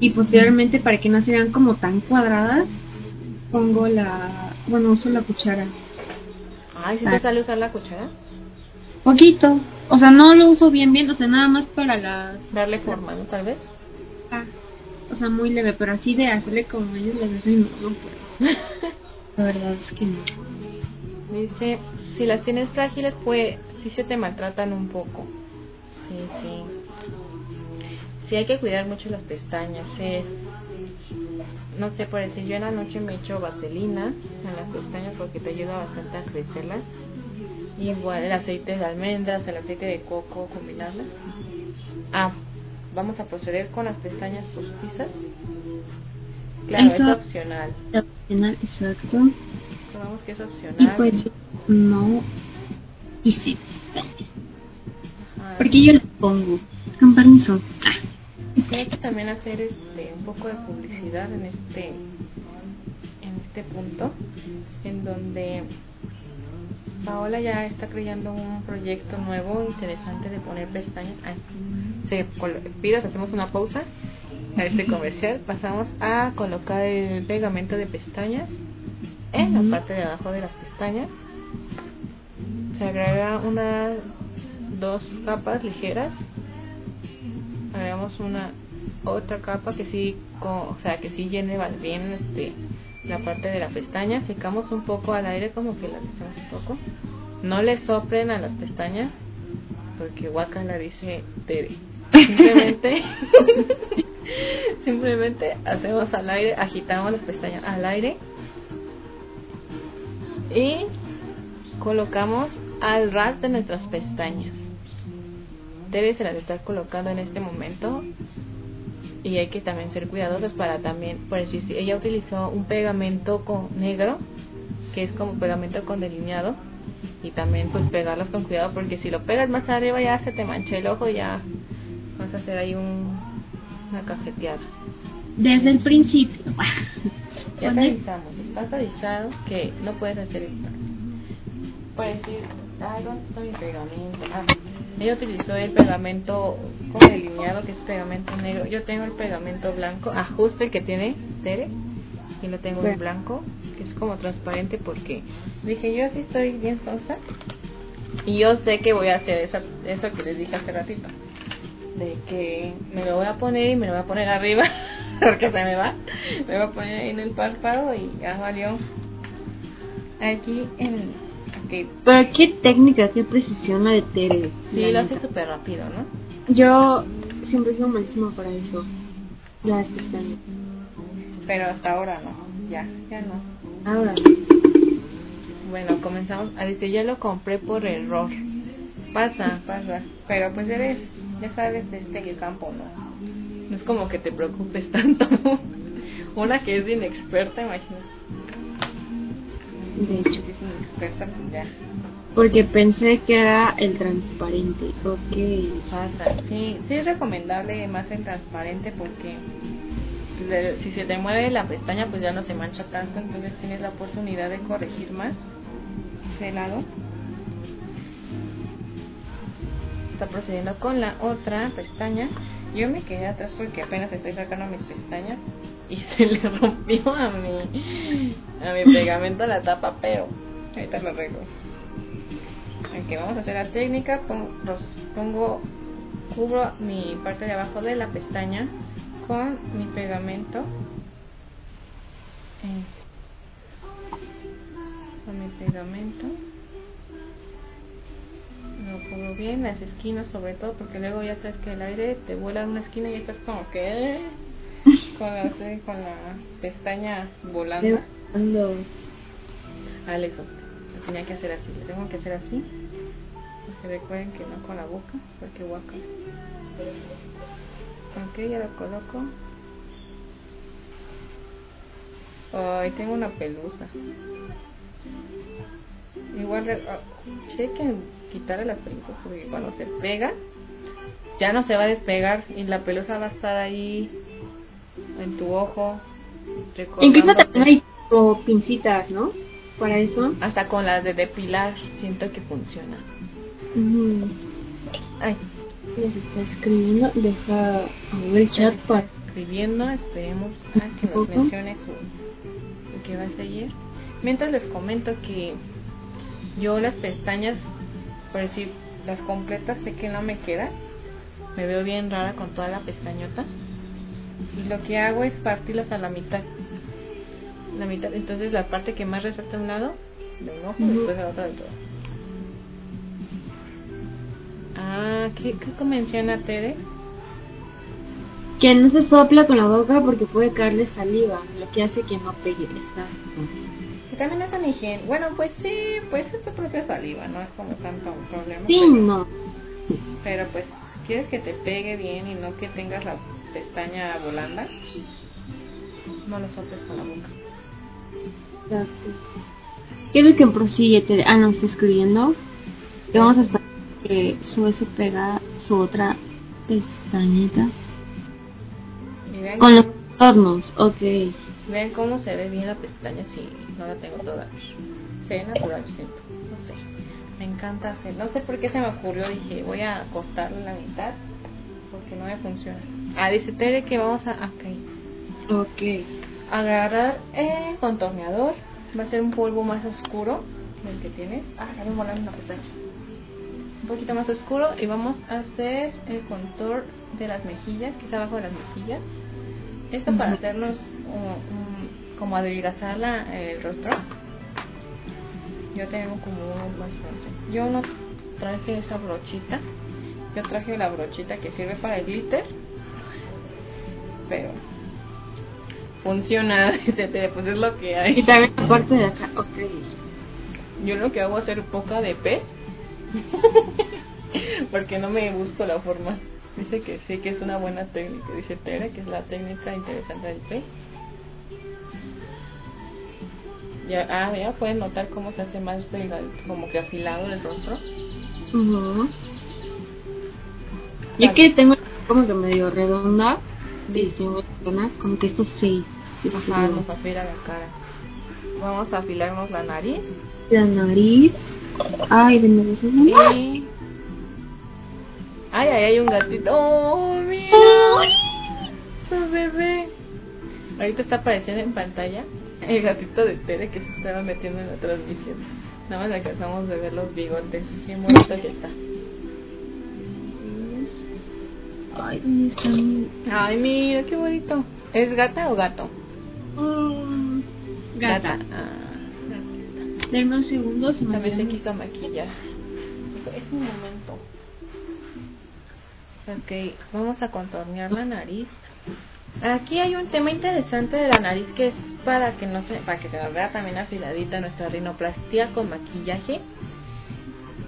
y posteriormente, para que no se vean como tan cuadradas, pongo la... Bueno, uso la cuchara. Ay, ¿sí Ah. te sale usar la cuchara? Poquito. O sea, no lo uso bien, bien. O sea, nada más para las... Darle forma, ¿no? Tal vez. Ah, o sea, muy leve. Pero así de hacerle como ellos les hacen, no, no puedo. *laughs* La verdad es que no. Dice, si las tienes frágiles, pues sí se te maltratan un poco. Sí, sí. Sí, hay que cuidar mucho las pestañas. eh. No sé, por decir, yo en la noche me echo vaselina en las pestañas porque te ayuda bastante a crecerlas. Igual el aceite de almendras, el aceite de coco, combinarlas. Ah, vamos a proceder con las pestañas postizas. Claro, Eso- es opcional. La opcional, exacto. Que es Y opcional. pues no hice Ajá. Porque yo le pongo. Con permiso. Sí, hay que también hacer este un poco de publicidad en este en este punto en donde Paola ya está creando un proyecto nuevo interesante de poner pestañas. Ay, se pidas hacemos una pausa a este comercial. Pasamos a colocar el pegamento de pestañas en la parte de abajo de las pestañas. Se agrega unas dos capas ligeras agregamos una otra capa que sí o sea que sí llene bien este la parte de la pestaña. Secamos un poco al aire como que las hacemos un poco. No le soplen a las pestañas porque la dice Tere. *laughs* Simplemente *laughs* simplemente hacemos al aire agitamos las pestañas al aire y colocamos al ras de nuestras pestañas Tere se las está colocando en este momento y hay que también ser cuidadosos para también, por decir, si ella utilizó un pegamento con negro, que es como pegamento con delineado, y también pues pegarlos con cuidado porque si lo pegas más arriba ya se te mancha el ojo ya vas a hacer ahí un, una cajeteada. Desde el principio. Ya te avisamos, estás avisado que no puedes hacer esto. Por decir, ¿dónde está mi pegamento? Ah, ella utilizó el pegamento con delineado, que es pegamento negro. Yo tengo el pegamento blanco, ajuste el que tiene Tere, y lo tengo en blanco, que es como transparente porque dije, yo sí estoy bien sonsa, y yo sé que voy a hacer esa, eso que les dije hace ratito. De que me lo voy a poner y me lo voy a poner arriba, *laughs* porque se me va. Me voy a poner en el párpado y ya valió. Aquí en. Pero qué técnica, qué precisión la de Tere. Sí, la lo neta. hace súper rápido, ¿no? Yo siempre sido malísima para eso. Las pestañas. Pero hasta ahora no. Ya, ya no. Ahora. Bueno, comenzamos. A decir, ya lo compré por error. Pasa, pasa. Pero pues eres, ya sabes, de este campo, ¿no? No es como que te preocupes *laughs* tanto. Una que es inexperta, imagínate. De hecho. Si es inexperta, pues ya. Porque pensé que era el transparente. Ok. Sí, sí es recomendable más en transparente porque si se te mueve la pestaña pues ya no se mancha tanto, entonces tienes la oportunidad de corregir más de lado. Está procediendo con la otra pestaña. Yo me quedé atrás porque apenas estoy sacando mis pestañas y *laughs* se le rompió a mi a mi pegamento la tapa, pero ahorita lo arreglo. Aquí vamos a hacer la técnica, pon- los- pongo, cubro mi parte de abajo de la pestaña con mi pegamento. Eh, pegamento. Lo pongo bien, las esquinas sobre todo, porque luego ya sabes que el aire te vuela en una esquina y estás como que... *laughs* con, la, sí, con la pestaña volando. Cuando Alex, lo tenía que hacer así, lo tengo que hacer así. Recuerden que no con la boca, porque guaca. Ok, ya lo coloco. Ay, tengo una pelusa. Igual, ah, chequen quitarle las pelusas porque cuando se pega, ya no se va a despegar y la pelusa va a estar ahí en tu ojo. Incluso también hay pincitas, ¿no? Para eso. Hasta con las de depilar siento que funciona. Ay, se está escribiendo. Deja abrir el chat para. escribiendo, esperemos a que nos mencione su lo que va a seguir. Mientras les comento que yo las pestañas, por decir, las completas sé que no me quedan. Me veo bien rara con toda la pestañota. Y lo que hago es partirlas a la mitad. La mitad, entonces la parte que más resalta a un lado, de un ojo, y después de la otra del todo. Ah, ¿qué, qué menciona Tere? Que no se sopla con la boca porque puede caerle saliva, lo que hace que no pegue. Exacto. Que también es tan higiene. Bueno, pues sí, pues es tu propia saliva, no es como tanto un problema. Sí, pero, no. pero pues, quieres que te pegue bien y no que tengas la pestaña volanda, no lo soples con la boca. Exacto. ¿Qué es lo que prosigue? Tere? Ah, no, está escribiendo. Que vamos a esperar que sube su pega su otra pestañita. Vean, Con los contornos, ok. vean cómo se ve bien la pestaña si no la tengo toda. Se ve natural, siento. No sé. Me encanta hacer. No sé por qué se me ocurrió. Dije, voy a cortarle la mitad porque no me funciona. Ah, dice Tere que vamos a. Ok. Ok. agarrar el contorneador va a ser un polvo más oscuro del que tienes ah me volaron una pestaña un poquito más oscuro y vamos a hacer el contour de las mejillas que es abajo de las mejillas esto para hacernos un- un- como adelgazar la, el rostro yo tengo como más fuertes. yo no traje esa brochita yo traje la brochita que sirve para el glitter pero funciona, *laughs* etcétera, pues es lo que Y hay. también la parte de acá, ok. Yo lo que hago es hacer poca de pez, *laughs* porque no me busco la forma. Dice que sí, que es una buena técnica, dice Tere, que es la técnica interesante del pez. Ya, ah, ya pueden notar cómo se hace más delgado, como que afilado el rostro. Ujú. Yo que tengo como que medio redonda, sí como que esto sí. sí Ajá, ve. nos afila la cara. Vamos a afilarnos la nariz. La nariz. Ay, de nuevo. Y... Ay, ay, hay un gatito. ¡Oh, mira! Su bebé. Ahorita está apareciendo en pantalla el gatito de Tere que se estaba metiendo en la transmisión. Nada más alcanzamos de ver los bigotes. Qué bonito que está. Ay, ¿dónde está mi...? Ay, mira, qué bonito. ¿Es gata o gato? Mm, gata. Ah, Denme un segundo, se también se quiso maquillar. Es un momento. Ok, vamos a contornear la nariz. Aquí hay un tema interesante de la nariz que es para que no se, para que se nos vea también afiladita nuestra rinoplastia con maquillaje.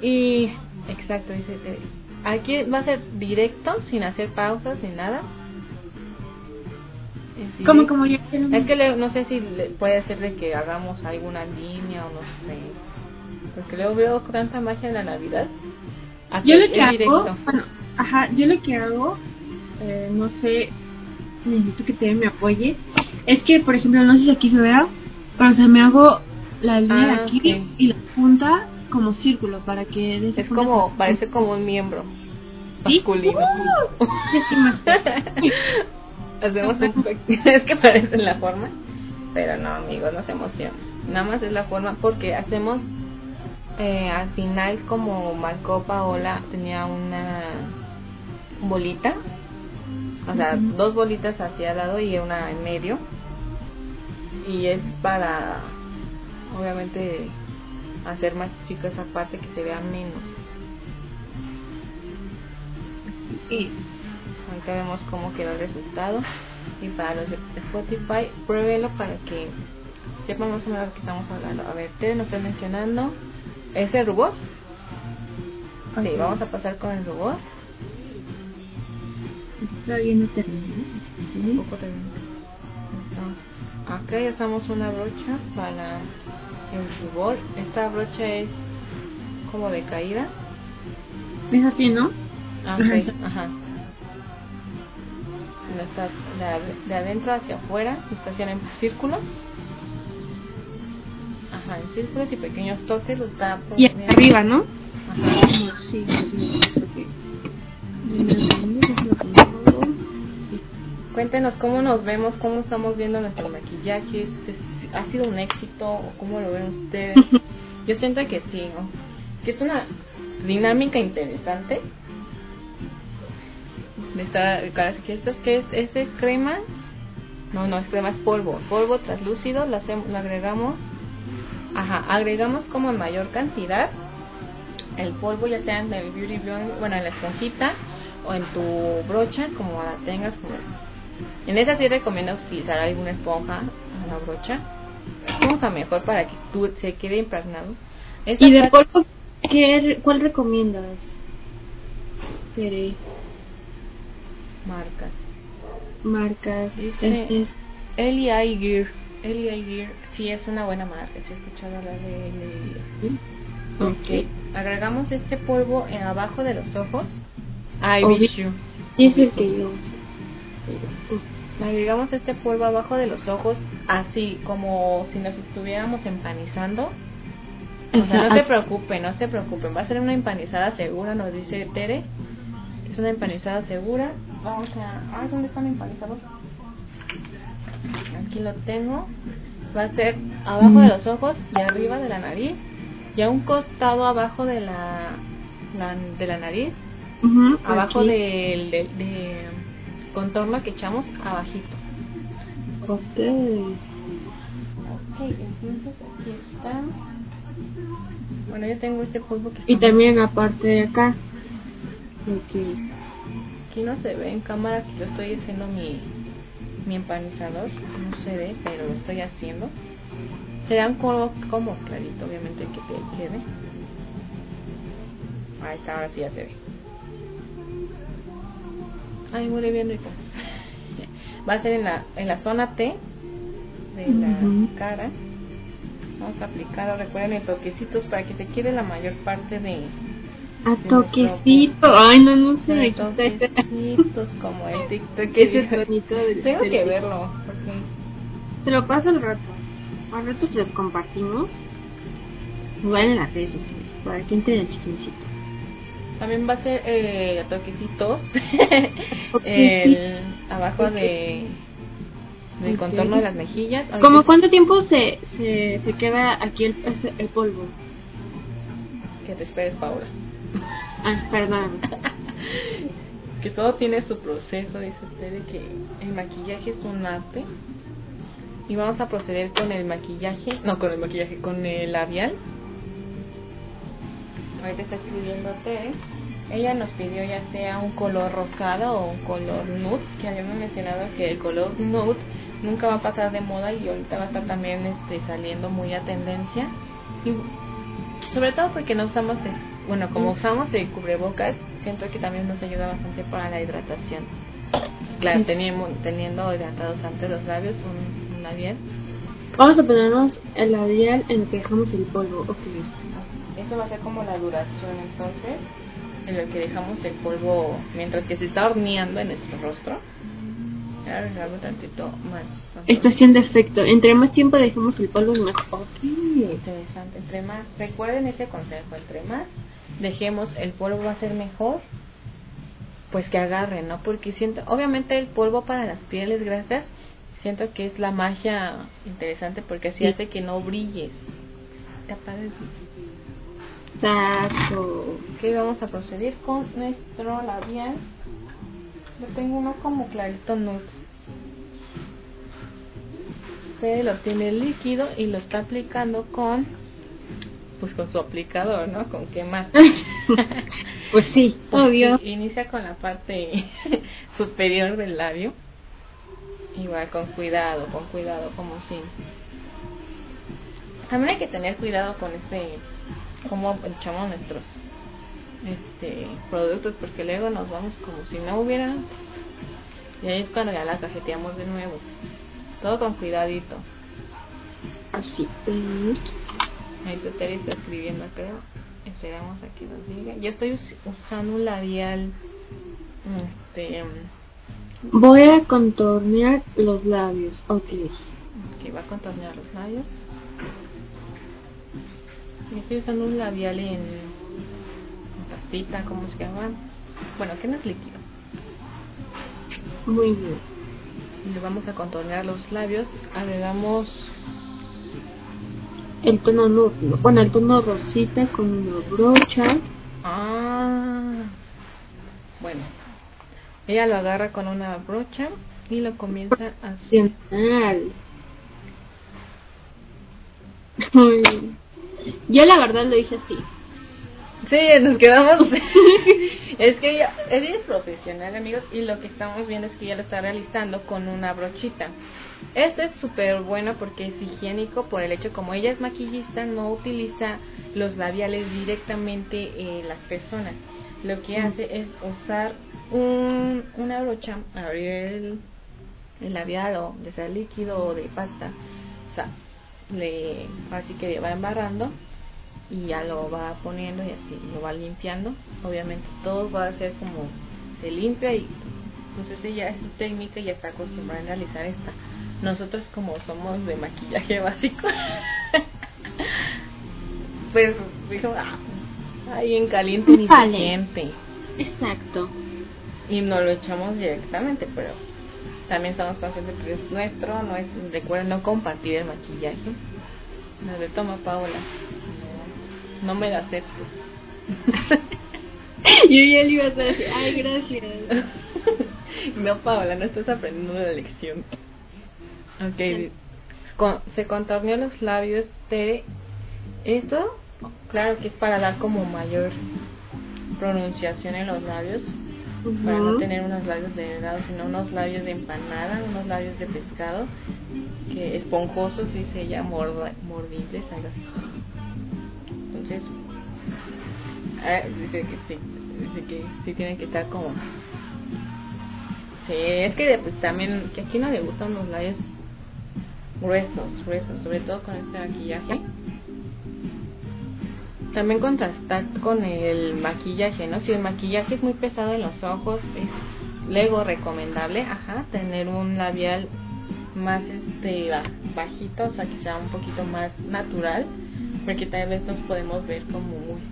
Y exacto, dice. Aquí va a ser directo, sin hacer pausas ni nada. Como, como yo. Es que le- no sé si le- puede ser de que hagamos alguna línea o no sé. Porque luego veo tanta magia en la Navidad. Aquí Yo lo que hago, directo. bueno, ajá, yo lo que hago, eh, no sé, necesito que te me apoye. Es que, por ejemplo, no sé si aquí se vea, pero se me hago la línea de Ah, aquí y la punta como círculo para que Es como, parece como un miembro ¿Sí? masculino. Más- *laughs* Hacemos *laughs* es que parece la forma, pero no, amigos, no se emocionen. Nada más es la forma porque hacemos eh, al final como marcó Paola tenía una bolita, o sea, dos bolitas hacia el lado y una en medio. Y es para obviamente hacer más chica esa parte que se vea menos. Y ahorita vemos cómo quedó el resultado. Y para los de Spotify, pruébelo para que sepan más o menos lo que estamos hablando. A ver, Tere nos está mencionando. ¿Es el robot? Sí, vamos a pasar con el robot. Todavía no termina. Un poco termina. Acá ya usamos una brocha para el rubor. Esta brocha es como de caída. Es así, ¿no? Ah, ajá. Está de, de adentro hacia afuera, estaciona en círculos. Ajá, en círculos y pequeños toques lo está Y arriba, ¿no? Ajá. Sí, sí. Cuéntenos cómo nos vemos, cómo estamos viendo nuestro maquillaje, ha sido un éxito o cómo lo ven ustedes. *laughs* Yo siento que sí, ¿no? que es una dinámica interesante. De estar, que esto es que es ese crema, no, no es crema, es polvo, polvo translúcido, lo, hacemos, lo agregamos, ajá, agregamos como en mayor cantidad el polvo ya sea en el beauty bueno en la esponjita o en tu brocha como la tengas como en esa sí recomiendo utilizar alguna esponja a la brocha esponja mejor para que tú se quede impregnado. ¿Y de polvo qué, cuál recomiendas? Tere, marcas. Marcas. Dice- este, Eli Gear Eli Gear sí es una buena marca si he escuchado hablar de Eli Gear ok. agregamos este polvo en abajo de los ojos. I wish you. El que yo Agregamos este polvo abajo de los ojos, así como si nos estuviéramos empanizando. O sea, no se preocupen, no se preocupen. Va a ser una empanizada segura, nos dice Tere. Es una empanizada segura. Vamos a. Ah, ¿dónde están empanizados? Aquí lo tengo. Va a ser abajo de los ojos y arriba de la nariz. Y a un costado abajo de la, la- de la nariz. Abajo del de, de contorno que echamos abajito. Ok. Ok, entonces aquí está. Bueno, yo tengo este polvo que Y también aparte de acá. Ok. Aquí no se ve en cámara que yo estoy haciendo mi, mi empanizador. No se ve, pero lo estoy haciendo. Será un color como clarito, obviamente, que te quede. Ahí está, ahora sí ya se ve. Ay, huele bien rico. Va a ser en la, en la zona T de la cara. Vamos a aplicarlo, recuerden, en toquecitos para que se quede la mayor parte de, A toquecito. Ay, no, no se me de toquecitos como el TikTok. ese del Tengo que verlo. Porque Te lo paso al rato. Al rato se los compartimos. Igual en las redes sociales. Para que entre en el chismecito. También va a ser eh, toquecitos *laughs* el, abajo de del contorno de las mejillas. ¿Cómo cuánto tiempo se, se, se queda aquí el, polvo? Que te esperes, Paula. Ah, perdón. *laughs* que todo tiene su proceso, dice usted, que el maquillaje es un arte. Y vamos a proceder con el maquillaje, no con el maquillaje, con el labial. Ahorita está escribiendo Tere. Ella nos pidió ya sea un color rosado o un color nude, que habíamos mencionado que el color nude nunca va a pasar de moda y ahorita va a estar también este, saliendo muy a tendencia. Y sobre todo porque no usamos de, bueno, como usamos de cubrebocas, siento que también nos ayuda bastante para la hidratación. Claro, teniendo, teniendo hidratados antes los labios, un, un labial. Vamos a ponernos el labial en el que dejamos el polvo. Ok. Va a ser como la duración entonces, en lo que dejamos el polvo mientras que se está horneando en nuestro rostro. Arreglarlo tantito más. Está haciendo efecto. Entre más tiempo dejemos el polvo, mejor. Interesante. Entre más, recuerden ese consejo, entre más dejemos el polvo va a ser mejor, pues que agarre, ¿no? Porque siento, obviamente el polvo para las pieles grasas, siento que es la magia interesante porque así Sí. hace que no brilles. Te apaga el- Exacto. Ok, vamos a proceder con nuestro labial. Yo tengo uno como clarito nude. Pero lo tiene líquido y lo está aplicando con Pues con su aplicador, ¿no? ¿Con qué más? *laughs* pues sí, *laughs* obvio. Inicia con la parte *laughs* superior del labio. Igual con cuidado, con cuidado, como si. También hay que tener cuidado con este, cómo echamos nuestros este productos, porque luego nos vamos como si no hubiera. Y ahí es cuando ya la cajeteamos de nuevo. Todo con cuidadito. Así. Ahí tu Terry está escribiendo, creo. Esperamos a que nos diga. Yo estoy us- usando un labial. Este. Voy a contornear los labios. Ok. que va a contornear los labios. Yo estoy usando un labial en, en pastita, ¿cómo se llama? Bueno, que no es líquido. Muy bien. Le vamos a contornear los labios. Agregamos. El tono nude. Bueno, el tono rosita con una brocha. Ah. Bueno. Ella lo agarra con una brocha y lo comienza a hacer. Profesional. Yo la verdad lo hice así. Sí, nos quedamos. *laughs* es que ella, ella es profesional, amigos, y lo que estamos viendo es que ella lo está realizando con una brochita. Esto es súper bueno porque es higiénico por el hecho como ella es maquillista, no utiliza los labiales directamente en las personas. Lo que hace es usar un, una brocha, abrir el, el labial o de ser líquido o de pasta. O sea, le, así que le va embarrando y ya lo va poniendo y así lo va limpiando. Obviamente todo va a ser como se limpia y entonces ella es su técnica y ya está acostumbrada a realizar esta. Nosotros como somos de maquillaje básico, *laughs* pues dijo, ah, ahí en caliente ni se siente. Exacto. Y no lo echamos directamente, pero también estamos conscientes que es nuestro, no es, recuerden no compartir el maquillaje. No de toma Paola, no, no me la aceptes. *laughs* Yo ya le iba a decir, ay, gracias. *laughs* no Paola, no estás aprendiendo la lección. Ok, con- se contorneó los labios de esto, claro que es para dar como mayor pronunciación en los labios, para no tener unos labios de helado, sino unos labios de empanada, unos labios de pescado, que esponjosos, dice ella, morda, mordibles, algo así. Entonces, ah, dice que sí, dice que sí tienen que estar como... Sí, es que pues también, que aquí no le gustan los labios gruesos, gruesos, sobre todo con este maquillaje. También contrastar con el maquillaje, ¿no? Si el maquillaje es muy pesado en los ojos, es luego recomendable, ajá, tener un labial más este ba- bajito, o sea, que sea un poquito más natural, porque tal vez nos podemos ver como muy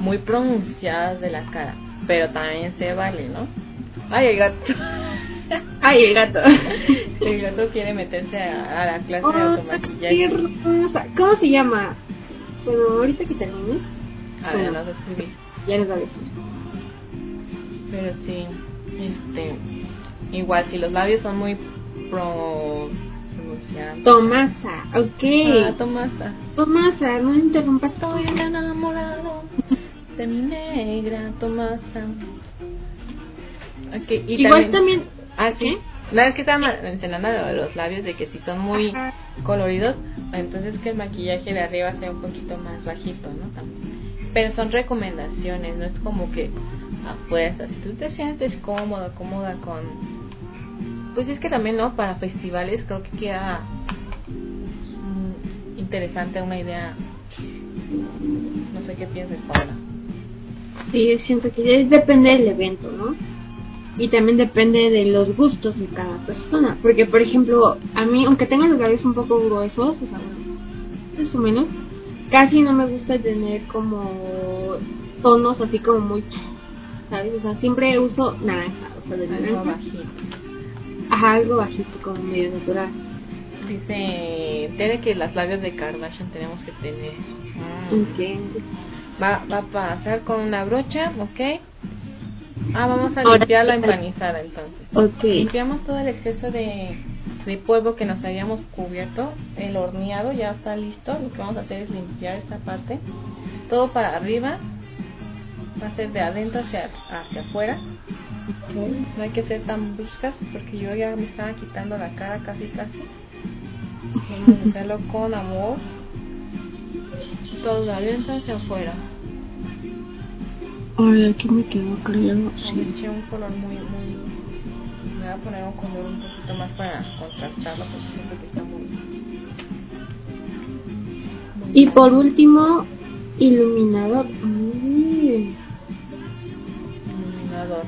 muy pronunciadas de la cara, pero también se vale, ¿no? Ay, el gato. *laughs* Ay, el gato. El gato quiere meterse a, a la clase de Oh, automaquillaje. ¿Cómo se llama? Pero ahorita que termine, A ver, no sé escribir. ya les va a decir. Pero sí, este, igual si los labios son muy pro pronunciados. Tomasa, ok. Ah, Tomasa. Tomasa, no interrumpas. Estoy enamorado de mi negra Tomasa. Okay, y Igual también, Ah, sí. No, es que estaba mencionando los labios, de que si son muy coloridos, entonces que el maquillaje de arriba sea un poquito más bajito, ¿no? Pero son recomendaciones, no es como que a fuerza. Si tú te sientes cómoda, cómoda con... Pues es que también, ¿no? Para festivales creo que queda mm, interesante una idea. No sé qué piensas, Paula. sí, siento que depende del evento, ¿no? Y también depende de los gustos de cada persona. Porque, por ejemplo, a mí, aunque tengan los labios un poco gruesos, o sea, más o menos, casi no me gusta tener como tonos así como muy, ¿sabes? O sea, siempre uso naranja, o sea, de Algo naranja. bajito. Ajá, algo bajito, como medio natural. Dice Tere que los labios de Kardashian tenemos que tener. Ah. Entiendo. Va, va a pasar con una brocha, ¿ok? Ah, vamos a Ahora limpiar la empanizada entonces. Ok. Limpiamos todo el exceso de, de polvo que nos habíamos cubierto, el horneado ya está listo. Lo que vamos a hacer es limpiar esta parte, todo para arriba, va a ser de adentro hacia, hacia afuera. No hay que ser tan bruscas porque yo ya me estaba quitando la cara casi casi. Vamos a hacerlo con amor. Todo de adentro hacia afuera. Ay, aquí me quedó creo. Sí. Sí. eché un color muy, muy... Me voy a poner un color un poquito más para contrastarlo porque siento que está muy... muy Y por último, iluminador. Mm. Iluminador.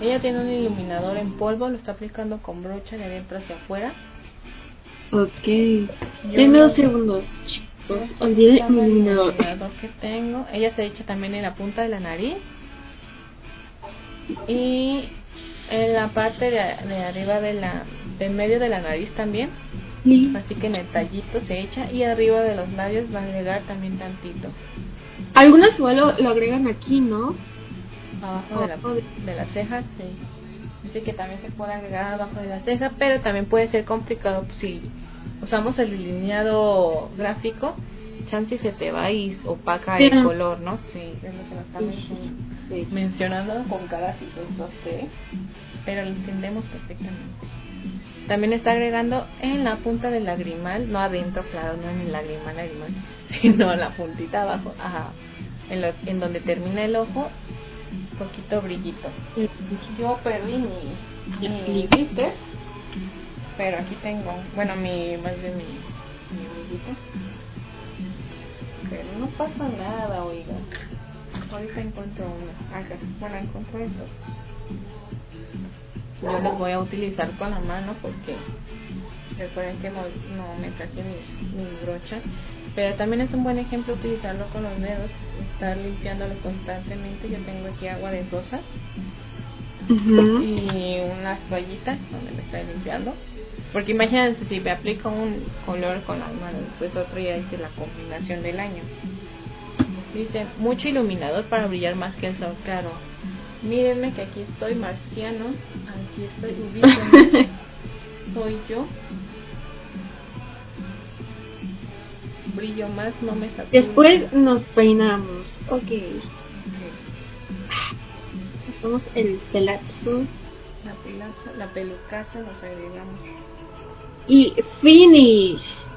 Ella tiene un iluminador en polvo, lo está aplicando con brocha de adentro hacia afuera. Ok. Yo dos segundos, chicos. Olvide mi el iluminador. que tengo. Ella se echa también en la punta de la nariz. Y en la parte de, de arriba de la, del medio de la nariz también. Sí. Así que en el tallito se echa y arriba de los labios va a agregar también tantito. Algunos igual lo, lo agregan aquí, ¿no? Abajo de, la, de- las cejas, sí. Así que también se puede agregar abajo de la ceja, pero también puede ser complicado si usamos el delineado gráfico. Chance se te va y opaca el Pero- color, ¿no? Sí, es lo que nos está Sí, sí, mencionando. sí. mencionando con caras y no sé, pero lo entendemos perfectamente. También está agregando en la punta del lagrimal, no adentro, claro, no en el lagrimal, lagrimal, *laughs* sino en la puntita abajo, ajá, en, lo- en donde termina el ojo, poquito brillito. Yo perdí mi, mi glitter, pero aquí tengo, bueno, mi, más de mi, mi brillito. Pero no pasa nada, oiga. Ahorita encuentro una. Acá. Bueno, encontré dos. Yo los voy a utilizar con la mano porque recuerden que no, no me traje mis, mis brochas. Pero también es un buen ejemplo utilizarlo con los dedos, estar limpiándolo constantemente. Yo tengo aquí agua de rosas Ujú. y unas toallitas donde me estoy limpiando. Porque imagínense si me aplico un color con las manos, después otro ya hice la combinación del año. Dice, mucho iluminador para brillar más que el sol claro. Mírenme que aquí estoy marciano, aquí estoy ubíquenme. *laughs* Soy yo. Brillo más, no me saturo. Después nos peinamos. Ok. Hacemos el pelazo. La pelaza, la pelucaza nos agregamos. Y finish.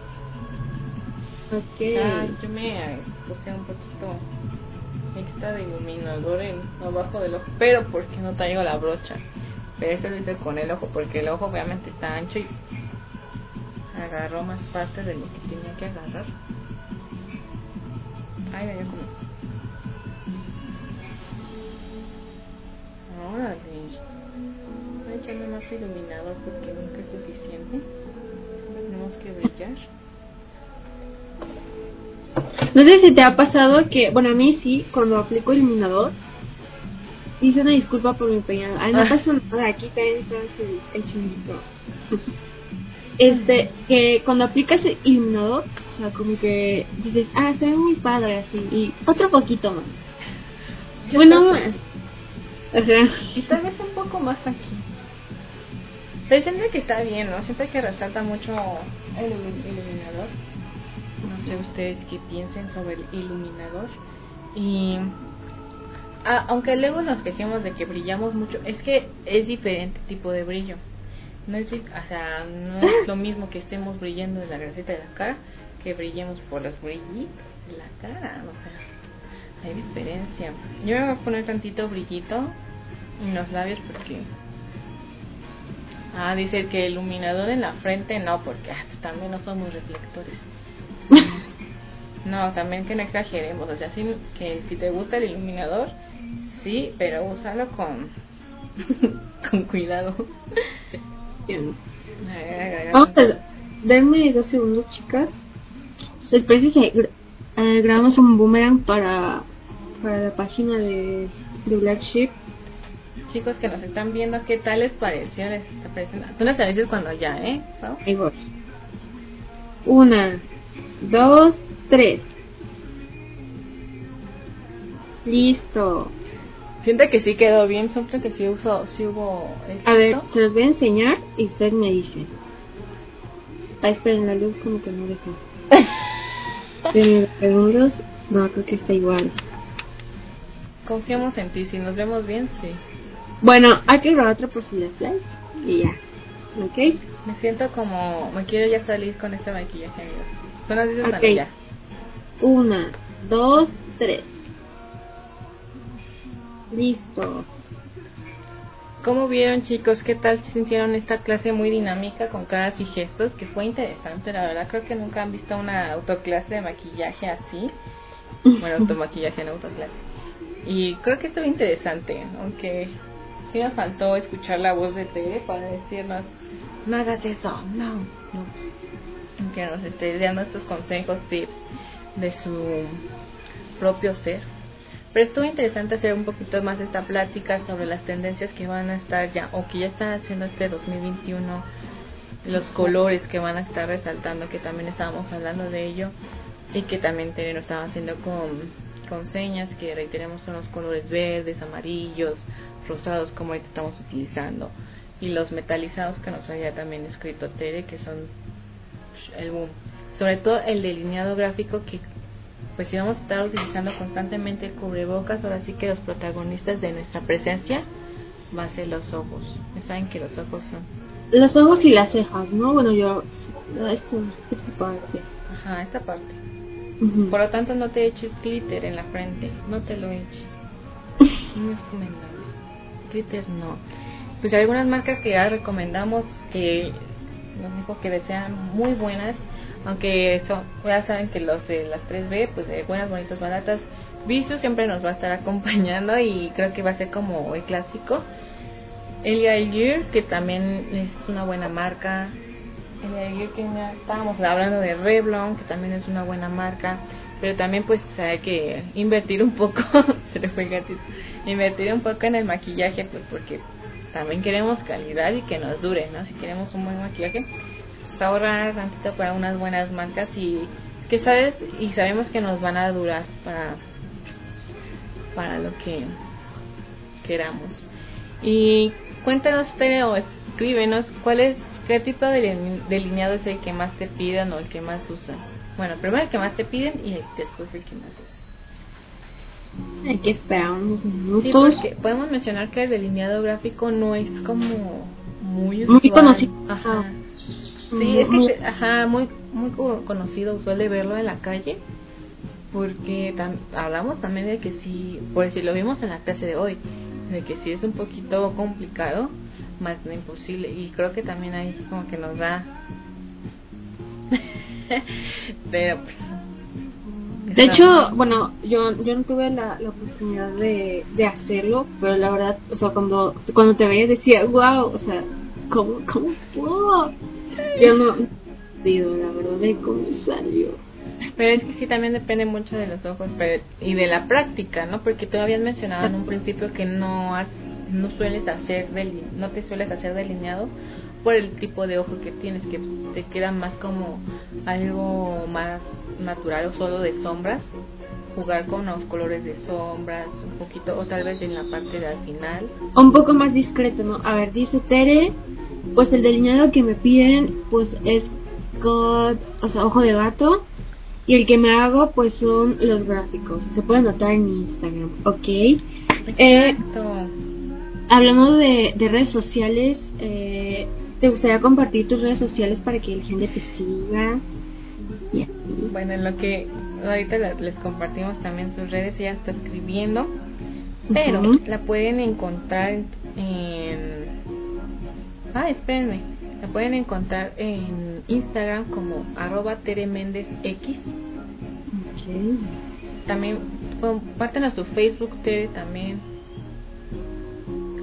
Ok. Ah, yo me eh, puse un poquito extra de iluminador en abajo del ojo, pero porque no traigo la brocha. Pero eso lo hice con el ojo, porque el ojo obviamente está ancho y agarró más parte de lo que tenía que agarrar. Ay, ya como. Órale. Voy a echarle más iluminador porque nunca es suficiente. Tenemos que brillar. No sé si te ha pasado que, bueno, a mí sí, cuando aplico iluminador, hice una disculpa por mi peinado. Ay, no Ah. pasa nada, aquí también traes el, chinguito. *laughs* Este, que cuando aplicas el iluminador, o sea, como que dices, ah, se ve muy padre así, y otro poquito más. Yo bueno, más. Ajá. Y tal vez un poco más aquí. Pero que está bien, ¿no? Siempre que resalta mucho el ilu- iluminador. No sé ustedes qué piensen sobre el iluminador. Y a- aunque luego nos quejemos de que brillamos mucho, es que es diferente tipo de brillo. No es, o sea, no es lo mismo que estemos brillando en la grasita de la cara que brillemos por los brillitos de la cara. Hay diferencia. Yo me voy a poner tantito brillito en los labios porque... Ah, dice que iluminador en la frente no, porque ah, pues también no somos reflectores. *laughs* No, también que no exageremos, o sea, sí, que si te gusta el iluminador, sí, pero úsalo con *laughs* con cuidado. *laughs* Vamos a darme dos segundos, chicas. Después dice, gra- eh, grabamos un boomerang para, para la página de, de Black Sheep. Chicos que nos están viendo, ¿qué tal les pareció? Les está pareciendo? Tú nos avisas cuando ya, ¿eh? Pau? Ahí voy. Una, dos, tres. Listo. Siento que sí quedó bien, siempre que sí, uso, sí hubo... A ver, éxito. se los voy a enseñar y ustedes me dicen. Ah, esperen, la luz como que no dejó. *laughs* En segundos, no, creo que está igual. Confiamos en ti, si nos vemos bien, sí. Bueno, hay que grabar otra por si likes y ya. ¿Ok? Me siento como, me quiero ya salir con este maquillaje, amigos. Bueno, dices, Ok. bueno, ya. Una, dos, tres. Listo. ¿Cómo vieron chicos? ¿Qué tal sintieron esta clase muy dinámica con caras y gestos? Que fue interesante, la verdad creo que nunca han visto una autoclase de maquillaje así. Bueno, *laughs* automaquillaje en autoclase. Y creo que estuvo interesante, aunque sí nos faltó escuchar la voz de Tere para decirnos, no hagas eso, no, no. Que nos esté dando estos consejos, tips de su propio ser. Pero estuvo interesante hacer un poquito más esta plática sobre las tendencias que van a estar ya, o que ya están haciendo este 2021, los colores que van a estar resaltando, que también estábamos hablando de ello, y que también Tere nos estaba haciendo con, con señas, que reiteremos son los colores verdes, amarillos, como ahorita estamos utilizando, y los metalizados que nos había también escrito Tere, que son el boom. Sobre todo el delineado gráfico que pues si vamos a estar utilizando constantemente el cubrebocas, ahora sí que los protagonistas de nuestra presencia van a ser los ojos. Ya saben que los ojos son, Los ojos y las cejas, ¿no? Bueno, yo... Esta, esta parte. ajá, esta parte. Por lo tanto, no te eches glitter en la frente, no te lo eches. *laughs* No es Glitter no. Pues hay algunas marcas que ya recomendamos que nos dijo que desean muy buenas, aunque son, ya saben que los de las 3B, pues de buenas, bonitas, baratas, Vicio siempre nos va a estar *laughs* acompañando y creo que va a ser como el clásico. Elia Gear, que también es una buena marca. Elia que estábamos hablando de Revlon, que también es una buena marca. Pero también pues hay que invertir un poco, *laughs* se le fue el gatito, invertir un poco en el maquillaje, pues porque también queremos calidad y que nos dure, ¿no? Si queremos un buen maquillaje, pues ahorrar tantito para unas buenas marcas y que sabes y sabemos que nos van a durar para para lo que queramos. Y cuéntanos, o escríbenos cuál es, qué tipo de deline- delineado es el que más te piden o el que más usas. Bueno, primero el que más te piden y después el que más usas. Hay que esperar unos Sí, minutos. porque podemos mencionar que el delineado gráfico no es como muy Muy usual. conocido. Ajá. Ah. Sí, es que, Muy- se- ajá, muy, muy co- conocido, usual de verlo en la calle, porque tam- hablamos también de que sí, por si lo vimos en la clase de hoy, de que sí es un poquito complicado, más no imposible, y creo que también ahí como que nos da... *laughs* *laughs* Pero... pues, De hecho, bueno, yo, yo no tuve la, la oportunidad de, de hacerlo, pero la verdad, o sea, cuando, cuando te veía decía, wow, o sea, ¿cómo, cómo fue? Yo no, digo, la verdad, de cómo salió. Pero es que sí también depende mucho de los ojos pero, y de la práctica, ¿no? Porque tú habías mencionado en un principio que no has- no sueles hacer deli- no te sueles hacer delineado por el tipo de ojo que tienes que te queda más como algo más natural o solo de sombras jugar con los colores de sombras un poquito o tal vez en la parte de al final Un poco más discreto, ¿no? A ver, dice Tere, pues el delineado que me piden, pues es con, o sea, ojo de gato. Y el que me hago, pues son los gráficos. Se puede notar en mi Instagram, ¿ok? Eh, Exacto. Hablando de, de redes sociales, eh, ¿te gustaría compartir tus redes sociales para que la gente te siga? Y así. Bueno, en lo que ahorita les compartimos también sus redes, ella está escribiendo, pero la pueden encontrar en... Ah, espérenme, la pueden encontrar en Instagram como arroba Tere Méndez X. Ok. También compártenos tu Facebook, Tere, también.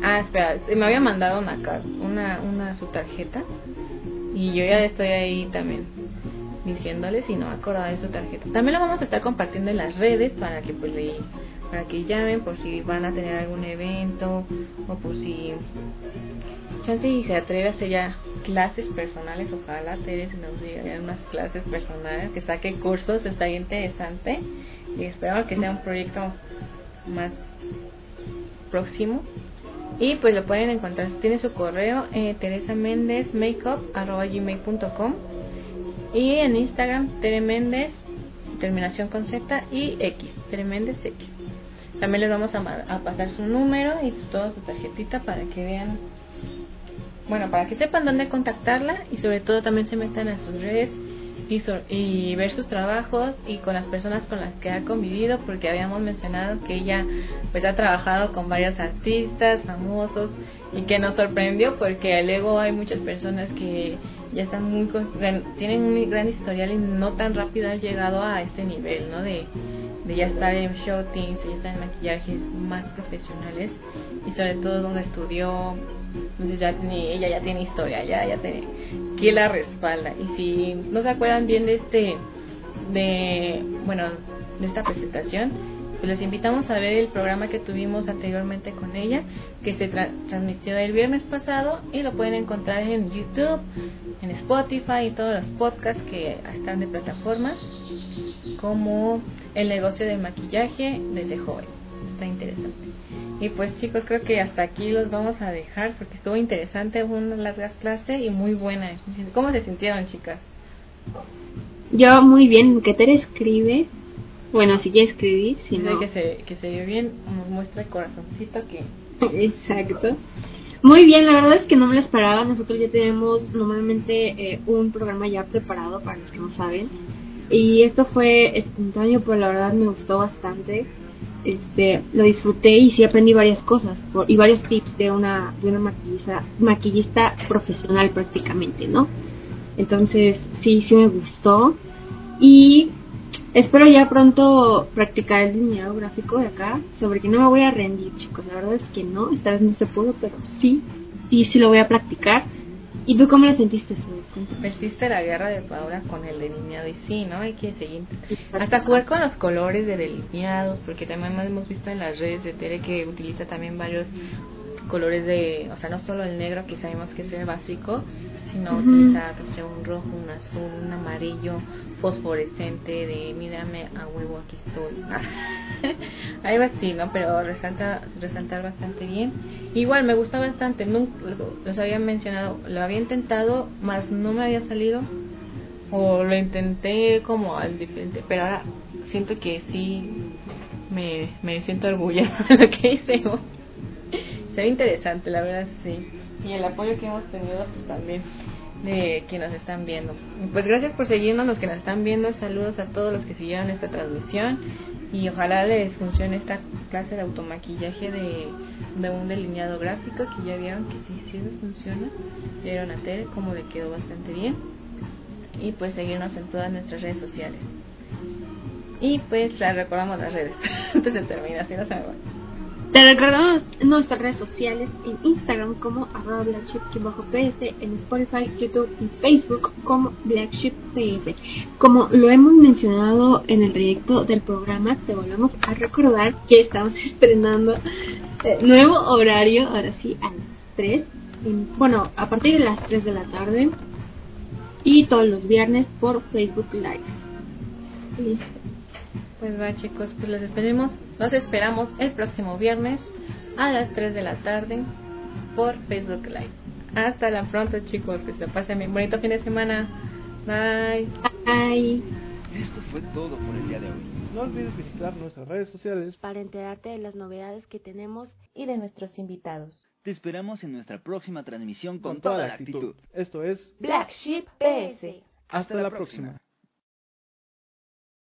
Ah, espera, me había mandado una, car- una, una su tarjeta y yo ya estoy ahí también diciéndoles si no acordaba de su tarjeta. También la vamos a estar compartiendo en las redes para que pues le, para que llamen por si van a tener algún evento o por si chance y se atreve a hacer ya clases personales, ojalá Teresa nos diga unas clases personales, que saque cursos, está bien interesante y espero que sea un proyecto más próximo y pues lo pueden encontrar tiene su correo eh, teresa méndez makeup gmail.com Y en Instagram, Tere terminación con Z y X, Tere X. También les vamos a, a pasar su número y toda su tarjetita para que vean, bueno, para que sepan dónde contactarla y sobre todo también se metan a sus redes y, y ver sus trabajos y con las personas con las que ha convivido porque habíamos mencionado que ella pues ha trabajado con varios artistas famosos y que nos sorprendió porque luego hay muchas personas que ya están muy tienen un gran historial y no tan rápido han llegado a este nivel no de, ya estar en shootings ya estar en maquillajes más profesionales y sobre todo donde estudió entonces ya tiene, ella ya tiene historia, ya, ya tiene que la respalda. Y si no se acuerdan bien de este, de, bueno, de esta presentación, pues les invitamos a ver el programa que tuvimos anteriormente con ella, que se transmitió el viernes pasado y lo pueden encontrar en YouTube, en Spotify y todos los podcasts que están de plataformas, como el negocio del maquillaje desde joven. Está interesante. Y pues chicos, creo que hasta aquí los vamos a dejar porque estuvo interesante, una larga clase y muy buena. ¿Cómo se sintieron chicas? Yo muy bien, que te escribe. Bueno, si quiere escribir, si no... Que se, que se vio bien, nos muestra el corazoncito que... *laughs* Exacto. Muy bien, la verdad es que no me lo esperaba. Nosotros ya tenemos normalmente eh, un programa ya preparado para los que no saben. Y esto fue espontáneo, pero la verdad me gustó bastante este, lo disfruté y sí aprendí varias cosas y varios tips de una, de una maquillista, maquillista profesional prácticamente, ¿no? Entonces, sí, sí me gustó. Y espero ya pronto practicar el delineado gráfico de acá, sobre que no me voy a rendir, chicos. La verdad es que no, esta vez no se pudo, pero sí, sí, sí lo voy a practicar. ¿Y tú cómo lo sentiste, Persiste la guerra de Paula con el delineado y sí, ¿no? Hay que seguir. Hasta jugar con los colores de delineado, porque también hemos visto en las redes de Tere que utiliza también varios colores de, o sea, no solo el negro que sabemos que es el básico, sino utilizar un rojo, un azul, un amarillo fosforescente de mírame a huevo aquí estoy. *laughs* Algo así, ¿no? Pero resalta resaltar bastante bien. Igual me gusta bastante, nunca los había mencionado, lo había intentado, más no me había salido o lo intenté como al diferente, pero ahora siento que sí me, me siento orgullosa de lo que hice. Se ve interesante, la verdad sí y el apoyo que hemos tenido pues, también de quienes nos están viendo. Pues gracias por seguirnos los que nos están viendo, saludos a todos los que siguieron esta transmisión y ojalá les funcione esta clase de automaquillaje de, un delineado gráfico que ya vieron que sí, sí funciona. Vieron a Tere como le quedó bastante bien y pues seguirnos en todas nuestras redes sociales. Y pues les recordamos las redes *laughs* antes de terminar, si no se te recordamos nuestras redes sociales en Instagram como arroba blackship-ps, en Spotify, YouTube y Facebook como blackship-ps. Como lo hemos mencionado en el trayecto del programa, te volvemos a recordar que estamos estrenando eh, nuevo horario, ahora sí, a las 3. bueno, a partir de las 3 de la tarde y todos los viernes por Facebook Live. Listo. Pues va chicos, pues los esperemos, los esperamos el próximo viernes a las 3 de la tarde por Facebook Live. Hasta la pronto chicos, que se pasen bien bonito fin de semana. Bye. Bye. Esto fue todo por el día de hoy. No olvides visitar nuestras redes sociales para enterarte de las novedades que tenemos y de nuestros invitados. Te esperamos en nuestra próxima transmisión con, toda, la actitud. Esto es Black Sheep PS. Hasta, la, próxima.